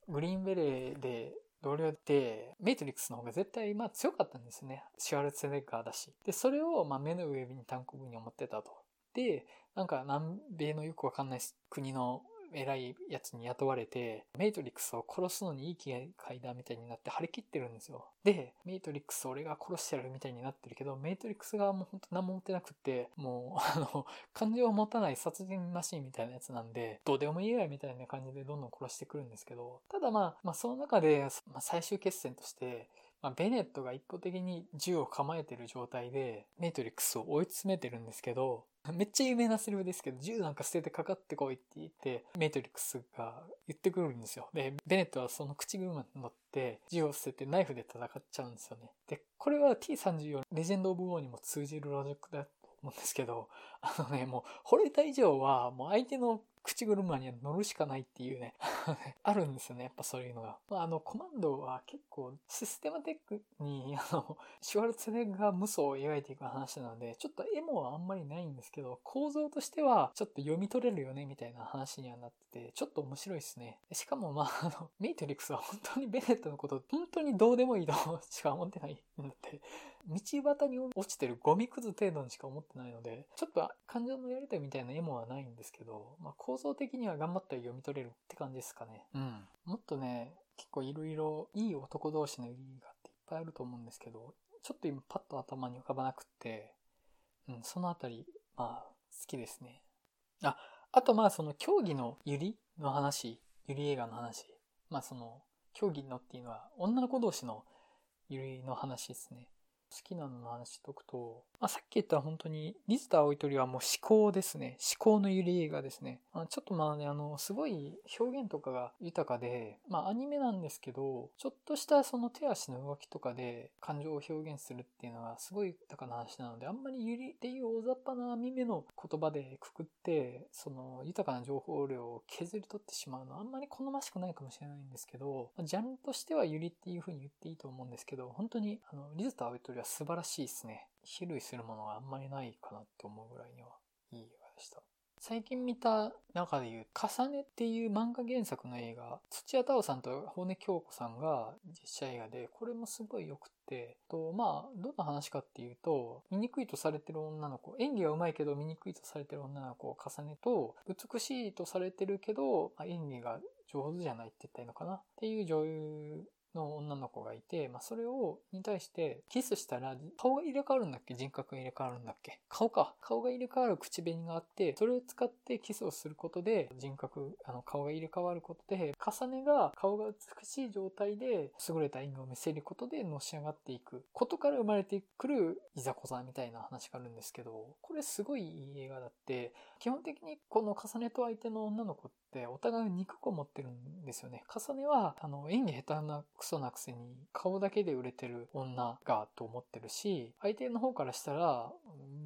グリーンベレーで同僚で、メイトリックスの方が絶対まあ強かったんですね。シュワルツェネッガーだし。で、それをまあ目の上に単行部に思ってたと。で、なんか南米のよくわかんない国の偉いやつに雇われて、メイトリックスを殺すのにいい気いだみたいになって張り切ってるんですよ。で、メイトリックス俺が殺してやるみたいになってるけど、メイトリックス側も本当何も持ってなくって、もう、あの、感情を持たない殺人マシンみたいなやつなんで、どうでもいいやみたいな感じでどんどん殺してくるんですけど、ただまあ、まあその中で、まあ、最終決戦として、まあ、ベネットが一方的に銃を構えてる状態で、メイトリックスを追い詰めてるんですけど、めっちゃ有名なセリフですけど、銃なんか捨ててかかってこいって言って、メトリックスが言ってくるんですよ。で、ベネットはその口車に乗って、銃を捨ててナイフで戦っちゃうんですよね。で、これは T34 レジェンド・オブ・ウォーにも通じるロジックだと思うんですけど、あのね、もう、惚れた以上は、もう相手の口車には乗るしかないっていうね あるんですよね、やっぱそういうのが。あの、コマンドは結構システマテックに、あの、シュワルツェネッガー無双を描いていく話なので、ちょっと絵もあんまりないんですけど、構造としてはちょっと読み取れるよね、みたいな話にはなってて、ちょっと面白いですね。しかもまあ、あの、メイトリックスは本当にベネットのこと、本当にどうでもいいとしか思ってないんだって。道端に落ちてるゴミくず程度にしか思ってないので、ちょっと感情のやりたいみたいな絵もはないんですけど、まあ、構造的には頑張ったら読み取れるって感じですかね。うん。もっとね、結構いろいろいい男同士の意味がっていっぱいあると思うんですけど、ちょっと今パッと頭に浮かばなくって、うん、そのあたり、まあ、好きですね。あ、あとまあその競技のゆりの話、ゆり映画の話。まあその、競技のっていうのは女の子同士のゆりの話ですね。好きなのの話しとくと、まあ、さっき言った本当に、水田葵鳥はもう思考ですね。思考のゆり映画ですね。あ、ちょっとまあね、あの、すごい表現とかが豊かで、まあアニメなんですけど、ちょっとしたその手足の動きとかで感情を表現するっていうのがすごい豊かな話なので、あんまりゆりっていう大雑把な耳の言葉でくくって、その豊かな情報量を削り取ってしまうのはあんまり好ましくないかもしれないんですけど、ジャンルとしてはゆりっていう風に言っていいと思うんですけど、本当にあの、リズとアウトリは素晴らしいですね。比類するものがあんまりないかなって思うぐらいにはいい映画でした。最近見た中で言う、重ねっていう漫画原作の映画、土屋太鳳さんと骨京子さんが実写映画で、これもすごい良くて、と、まあ、どんな話かっていうと、醜いとされてる女の子、演技は上手いけど醜いとされてる女の子を重ねと、美しいとされてるけど、ま、演技が上手じゃないって言ったらいいのかなっていう女優の女の子がいて、まあ、それを、に対して、キスしたら、顔が入れ替わるんだっけ？人格が入れ替わるんだっけ？顔か。顔が入れ替わる口紅があって、それを使ってキスをすることで、人格、あの、顔が入れ替わることで、重ねが顔が美しい状態で、優れた演技を見せることで、のし上がっていく。ことから生まれてくる、いざこざみたいな話があるんですけど、これすごいいい映画だって、基本的にこの重ねと相手の女の子ってお互い肉子を持ってるんですよね。重ねは、あの、演技下手なクソなくせに顔だけで売れてる女がと思ってるし、相手の方からしたら、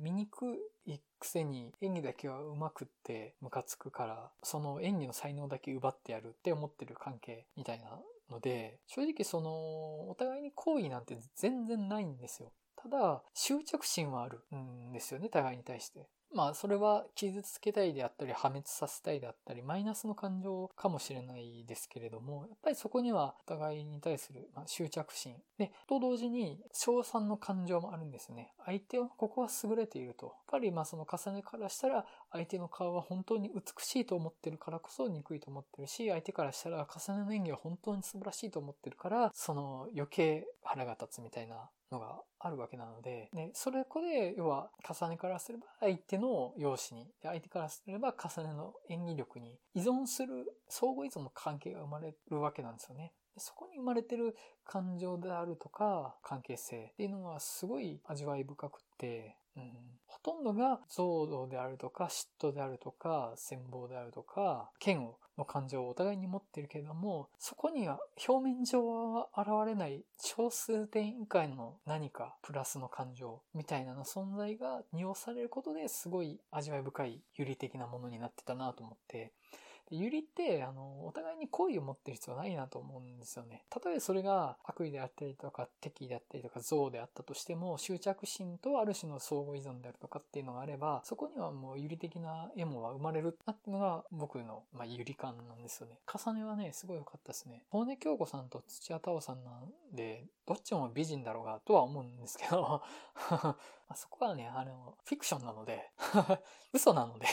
醜いくせに演技だけは上手くってムカつくから、その演技の才能だけ奪ってやるって思ってる関係みたいなので、正直その、お互いに好意なんて全然ないんですよ。ただ、執着心はあるんですよね、互いに対して。まあ、それは傷つけたいであったり、破滅させたいであったり、マイナスの感情かもしれないですけれども、やっぱりそこにはお互いに対する、執着心。で、と同時に、賞賛の感情もあるんですね。相手は、ここは優れていると。やっぱり、まあ、その重ねからしたら、相手の顔は本当に美しいと思ってるからこそ憎いと思ってるし、相手からしたら重ねの演技は本当に素晴らしいと思ってるから、その余計腹が立つみたいなのがあるわけなので、ね、それこで、要は、重ねからすれば相手の容姿に、相手からすれば重ねの演技力に依存する、相互依存の関係が生まれるわけなんですよね。そこに生まれてる感情であるとか、関係性っていうのはすごい味わい深くって、うん、ほとんどが憎悪であるとか、嫉妬であるとか、羨望であるとか、嫌悪の感情をお互いに持ってるけれども、そこには表面上は現れない少数点以下の何かプラスの感情みたいなの存在が匂されることですごい味わい深い有利的なものになってたなと思って、ユリって、あの、お互いに好意を持ってる必要はないなと思うんですよね。たとえそれが悪意であったりとか、敵意であったりとか、憎悪であったとしても、執着心とある種の相互依存であるとかっていうのがあれば、そこにはもうユリ的なエモは生まれるなっていうのが僕の、まあ、ユリ感なんですよね。重ねはね、すごい良かったですね。大根京子さんと土屋太鳳さんなんで、どっちも美人だろうがとは思うんですけどまあ、そこはね、あの、フィクションなので 嘘なので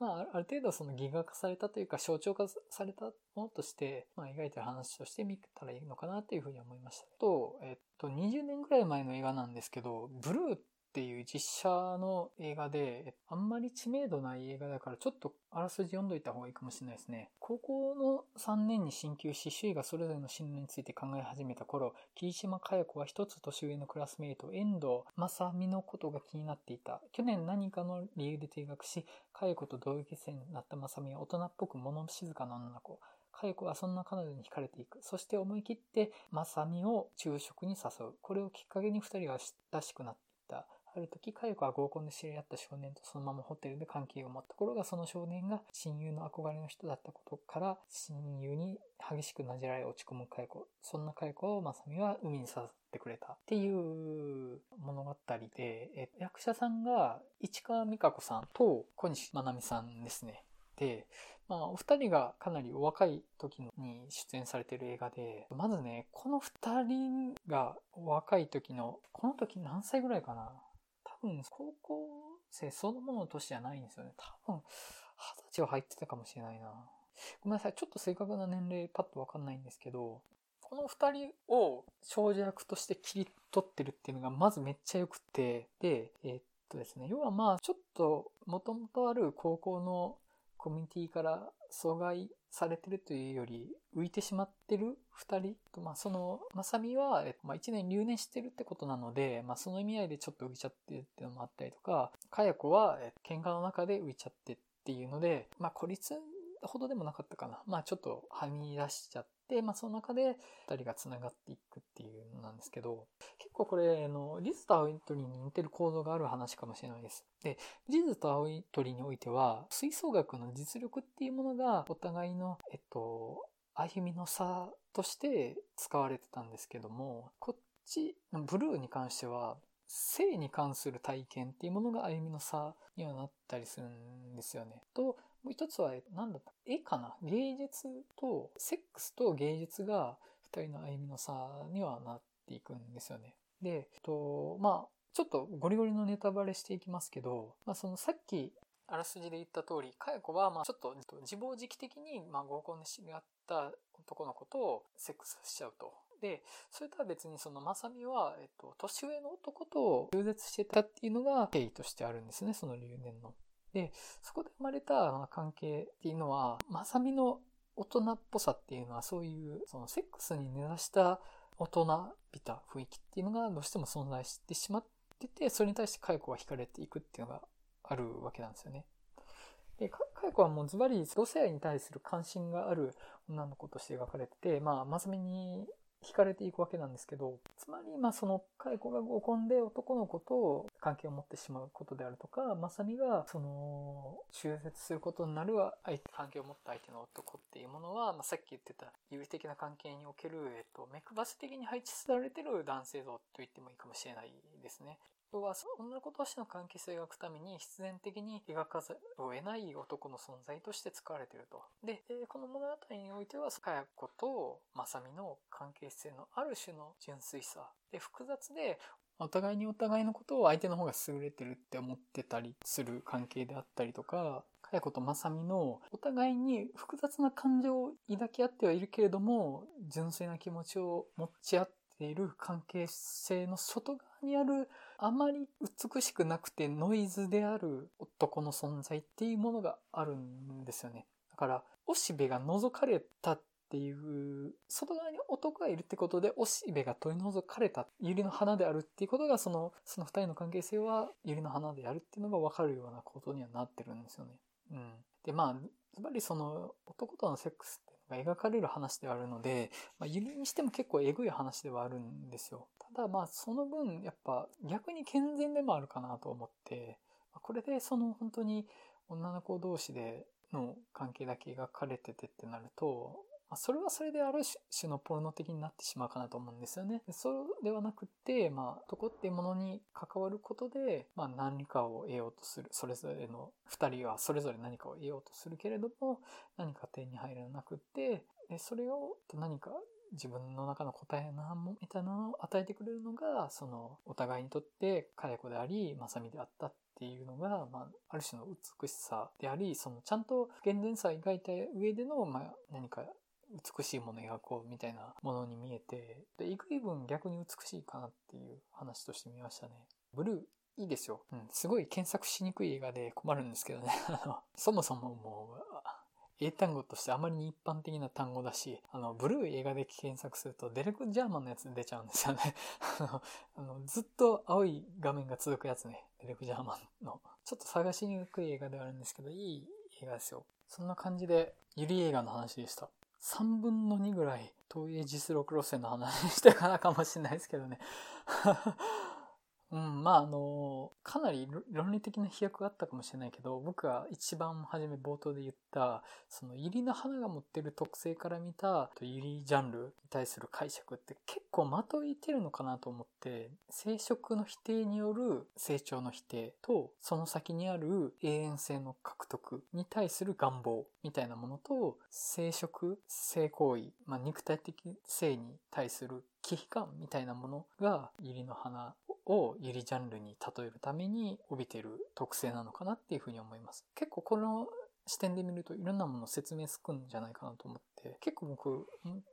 まあ、ある程度そのギガ化されたというか象徴化されたものとして、まあ、描いてる話として見たらいいのかなというふうに思いました。と、えっと、20年ぐらい前の映画なんですけど、ブルーっっていう実写の映画で、あんまり知名度ない映画だからちょっとあらすじ読んどいた方がいいかもしれないですね。高校の3年に進級し、周囲がそれぞれの進路について考え始めた頃、霧島佳代子は一つ年上のクラスメイト、遠藤正美のことが気になっていた。去年何かの理由で定学し、佳代子と同級生になった正美は大人っぽく物静かな女の子。佳代子はそんな彼女に惹かれていく。そして思い切って、正美を昼食に誘う。これをきっかけに二人は親しくなっていった。ある時、佳代子は合コンで知り合った少年とそのままホテルで関係を持ったところが、その少年が親友の憧れの人だったことから、親友に激しくなじられ落ち込む佳代子。そんな佳代子をまさみは海に誘ってくれたっていう物語で、役者さんが市川美香子さんと小西まなみさんですね。で、まあ、お二人がかなりお若い時に出演されている映画で、まずね、この二人がお若い時の、この時何歳ぐらいかな？分、高校生そのものの年じゃないんですよね。多分、二十歳は入ってたかもしれないな。ごめんなさい。ちょっと正確な年齢パッとわかんないんですけど、この二人を少女役として切り取ってるっていうのがまずめっちゃ良くて、で、えー、っとですね、要はまあ、ちょっと元々ある高校のコミュニティから阻害されてるというより浮いてしまってる二人と、まあ、その、まさみは、えっと、まあ、一年留年してるってことなので、まあ、その意味合いでちょっと浮いちゃってるっていうのもあったりとか、かやこは、え喧嘩の中で浮いちゃってっていうので、まあ、孤立ほどでもなかったかな。まあ、ちょっとはみ出しちゃって、まあ、その中で二人が繋がっていくっていうのなんですけど、結構これ、あの、リズと青い鳥に似てる構造がある話かもしれないです。で、リズと青い鳥においては、吹奏楽の実力っていうものがお互いの、えっと、歩みの差として使われてたんですけども、こっち、ブルーに関しては、性に関する体験っていうものが歩みの差にはなったりするんですよね。と、もう一つは、何だった？絵かな？芸術と、セックスと芸術が二人の歩みの差にはなっていくんですよね。で、えっと、まあ、ちょっとゴリゴリのネタバレしていきますけど、まあ、そのさっきあらすじで言った通り、かや子は、まあ、ちょっと自暴自棄的に、まあ、合コンで知り合った男の子とセックスしちゃうと。で、それとは別にそのまさみは、えっと、年上の男と中絶してたっていうのが経緯としてあるんですね、その留年の。で、そこで生まれた関係っていうのは、まさみの大人っぽさっていうのはそういう、そのセックスに根ざした大人びた雰囲気っていうのがどうしても存在してしまってて、それに対してカイコは惹かれていくっていうのがあるわけなんですよね。で、カイコはもうズバリ同性愛に対する関心がある女の子として描かれてて、まあ、まさみに惹かれていくわけなんですけど、つまり、まあその、カイコが合コンで男の子と関係を持ってしまうことであるとか、まさみが、その、中絶することになる相手、関係を持った相手の男っていうものは、まあさっき言ってた有利的な関係における、えっと、目配せ的に配置されてる男性像と言ってもいいかもしれないですね。要は、女の子同士の関係性を描くために必然的に描かざるを得ない男の存在として使われていると。で、この物語においては、かや子とまさみの関係性のある種の純粋さ。で、複雑で、お互いにお互いのことを相手の方が優れてるって思ってたりする関係であったりとか、かや子とまさみのお互いに複雑な感情を抱き合ってはいるけれども、純粋な気持ちを持ち合っている関係性の外側にあるあまり美しくなくてノイズである男の存在っていうものがあるんですよね。だから、おしべが覗かれたっていう、外側に男がいるってことで、おしべが取り除かれた、百合の花であるっていうことが、その、その二人の関係性は百合の花であるっていうのがわかるようなことにはなってるんですよね。うん。で、まあ、つまりその、男とのセックスってのが描かれる話ではあるので、まあ、百合にしても結構えぐい話ではあるんですよ。ただまあその分やっぱ逆に健全でもあるかなと思って、これでその本当に女の子同士での関係だけ描かれててってなると、まあ、それはそれである種のポルノ的になってしまうかなと思うんですよね。そうではなくて、まあ、男っていうものに関わることで、まあ、何かを得ようとする。それぞれの二人はそれぞれ何かを得ようとするけれども、何か手に入らなくて、それを何か自分の中の答えなもみたいなのを与えてくれるのが、その、お互いにとって、かや子であり、まさみであったっていうのが、まあ、ある種の美しさであり、その、ちゃんと現前さを描いた上での、まあ、何か美しいもの描こうみたいなものに見えて、で、幾分逆に美しいかなっていう話として見ましたね。ブルー、いいですよ。うん。すごい検索しにくい映画で困るんですけどね。あのそもそももう、英単語としてあまりに一般的な単語だし、あの、ブルー映画で検索するとデレク・ジャーマンのやつに出ちゃうんですよね。あの、ずっと青い画面が続くやつね。デレク・ジャーマンの。ちょっと探しにくい映画ではあるんですけど、いい映画ですよ。そんな感じで、ゆり映画の話でした。3分の2ぐらい、東映実録路線の話してからかもしれないですけどね。うん、まああの、かなり論理的な飛躍があったかもしれないけど、僕が一番初め冒頭で言った、そのユリの花が持ってる特性から見たユリジャンルに対する解釈って結構まといてるのかなと思って、生殖の否定による成長の否定と、その先にある永遠性の獲得に対する願望みたいなものと、生殖、性行為、まあ、肉体的性に対する危機感みたいなものが、ユリの花をユリジャンルに例えるために帯びてる特性なのかなっていうふうに思います。結構この視点で見るといろんなものを説明つくんじゃないかなと思って結構僕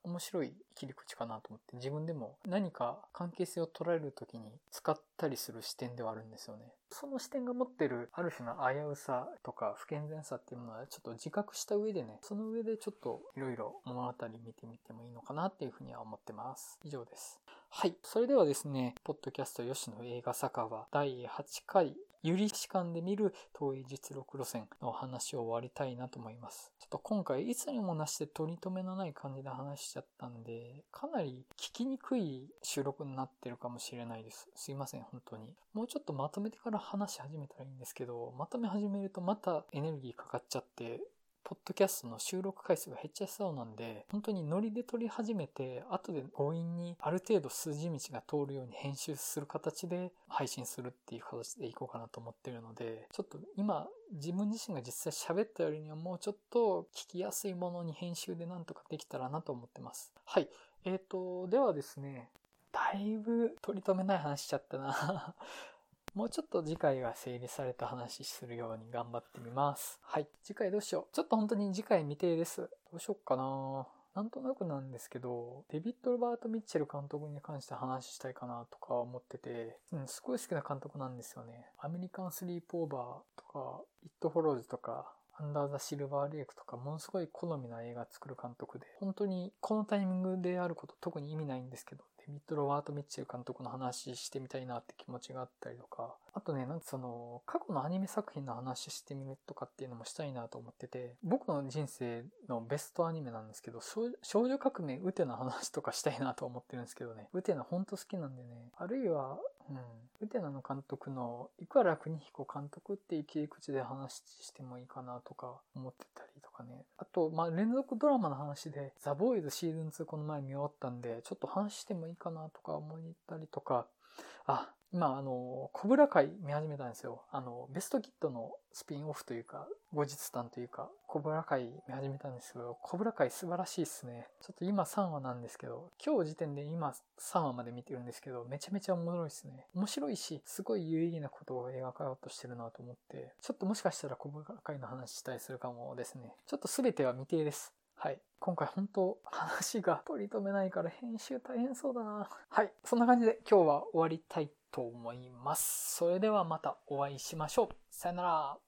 面白い切り口かなと思って自分でも何か関係性を捉える時に使ったりする視点ではあるんですよね。その視点が持ってるある種の危うさとか不健全さっていうものはちょっと自覚した上でねその上でちょっといろいろ物語見てみてもいいのかなっていうふうには思ってます。以上です。はい。それではですね、ポッドキャスト吉野映画酒場第8回有利視観で見る遠い実力路線の話を終わりたいなと思います。ちょっと今回いつにもなして取り留めのない感じで話しちゃったんで、かなり聞きにくい収録になってるかもしれないです。すいません、本当に。もうちょっとまとめてから話し始めたらいいんですけど、まとめ始めるとまたエネルギーかかっちゃって、ポッドキャストの収録回数が減っちゃいそうなんで、本当にノリで撮り始めて、後で強引にある程度数字道が通るように編集する形で配信するっていう形でいこうかなと思ってるので、ちょっと今自分自身が実際喋ったよりにはもうちょっと聞きやすいものに編集でなんとかできたらなと思ってます。はい。えーと、ではですね、だいぶ取り留めない話しちゃったなもうちょっと次回が整理された話するように頑張ってみます。はい。次回どうしよう。ちょっと本当に次回未定です。どうしよっかななんとなくなんですけど、デビッド・ロバート・ミッチェル監督に関して話したいかなとか思ってて、うん、すごい好きな監督なんですよね。アメリカン・スリープ・オーバーとか、イット・フォローズとか、アンダー・ザ・シルバー・レイクとか、ものすごい好みな映画作る監督で、本当にこのタイミングであること特に意味ないんですけど、デビッド・ロバート・ミッチェル監督の話してみたいなって気持ちがあったりとか、あとね、なんかその、過去のアニメ作品の話してみるとかっていうのもしたいなと思ってて、僕の人生のベストアニメなんですけど、少女革命ウテの話とかしたいなと思ってるんですけどね、ウテのほんと好きなんでね、あるいは、うん。ウテナの監督の、いくら国彦監督っていう切り口で話してもいいかなとか思ってたりとかね。あと、まあ、連続ドラマの話で、ザ・ボーイズシーズン2この前見終わったんで、ちょっと話してもいいかなとか思ったりとか、あ、今、あの、コブラ会見始めたんですよ。あの、ベストキットのスピンオフというか、後日談というか、コブラ会見始めたんですけど、コブラ会素晴らしいっすね。ちょっと今3話なんですけど、今日時点で今3話まで見てるんですけど、めちゃめちゃ面白いっすね。面白いし、すごい有意義なことを描かようとしてるなと思って、ちょっともしかしたらコブラ会の話したりするかもですね。ちょっと全ては未定です。はい。今回本当話が取り留めないから編集大変そうだな。はい。そんな感じで今日は終わりたいと思います。それではまたお会いしましょう。さよなら。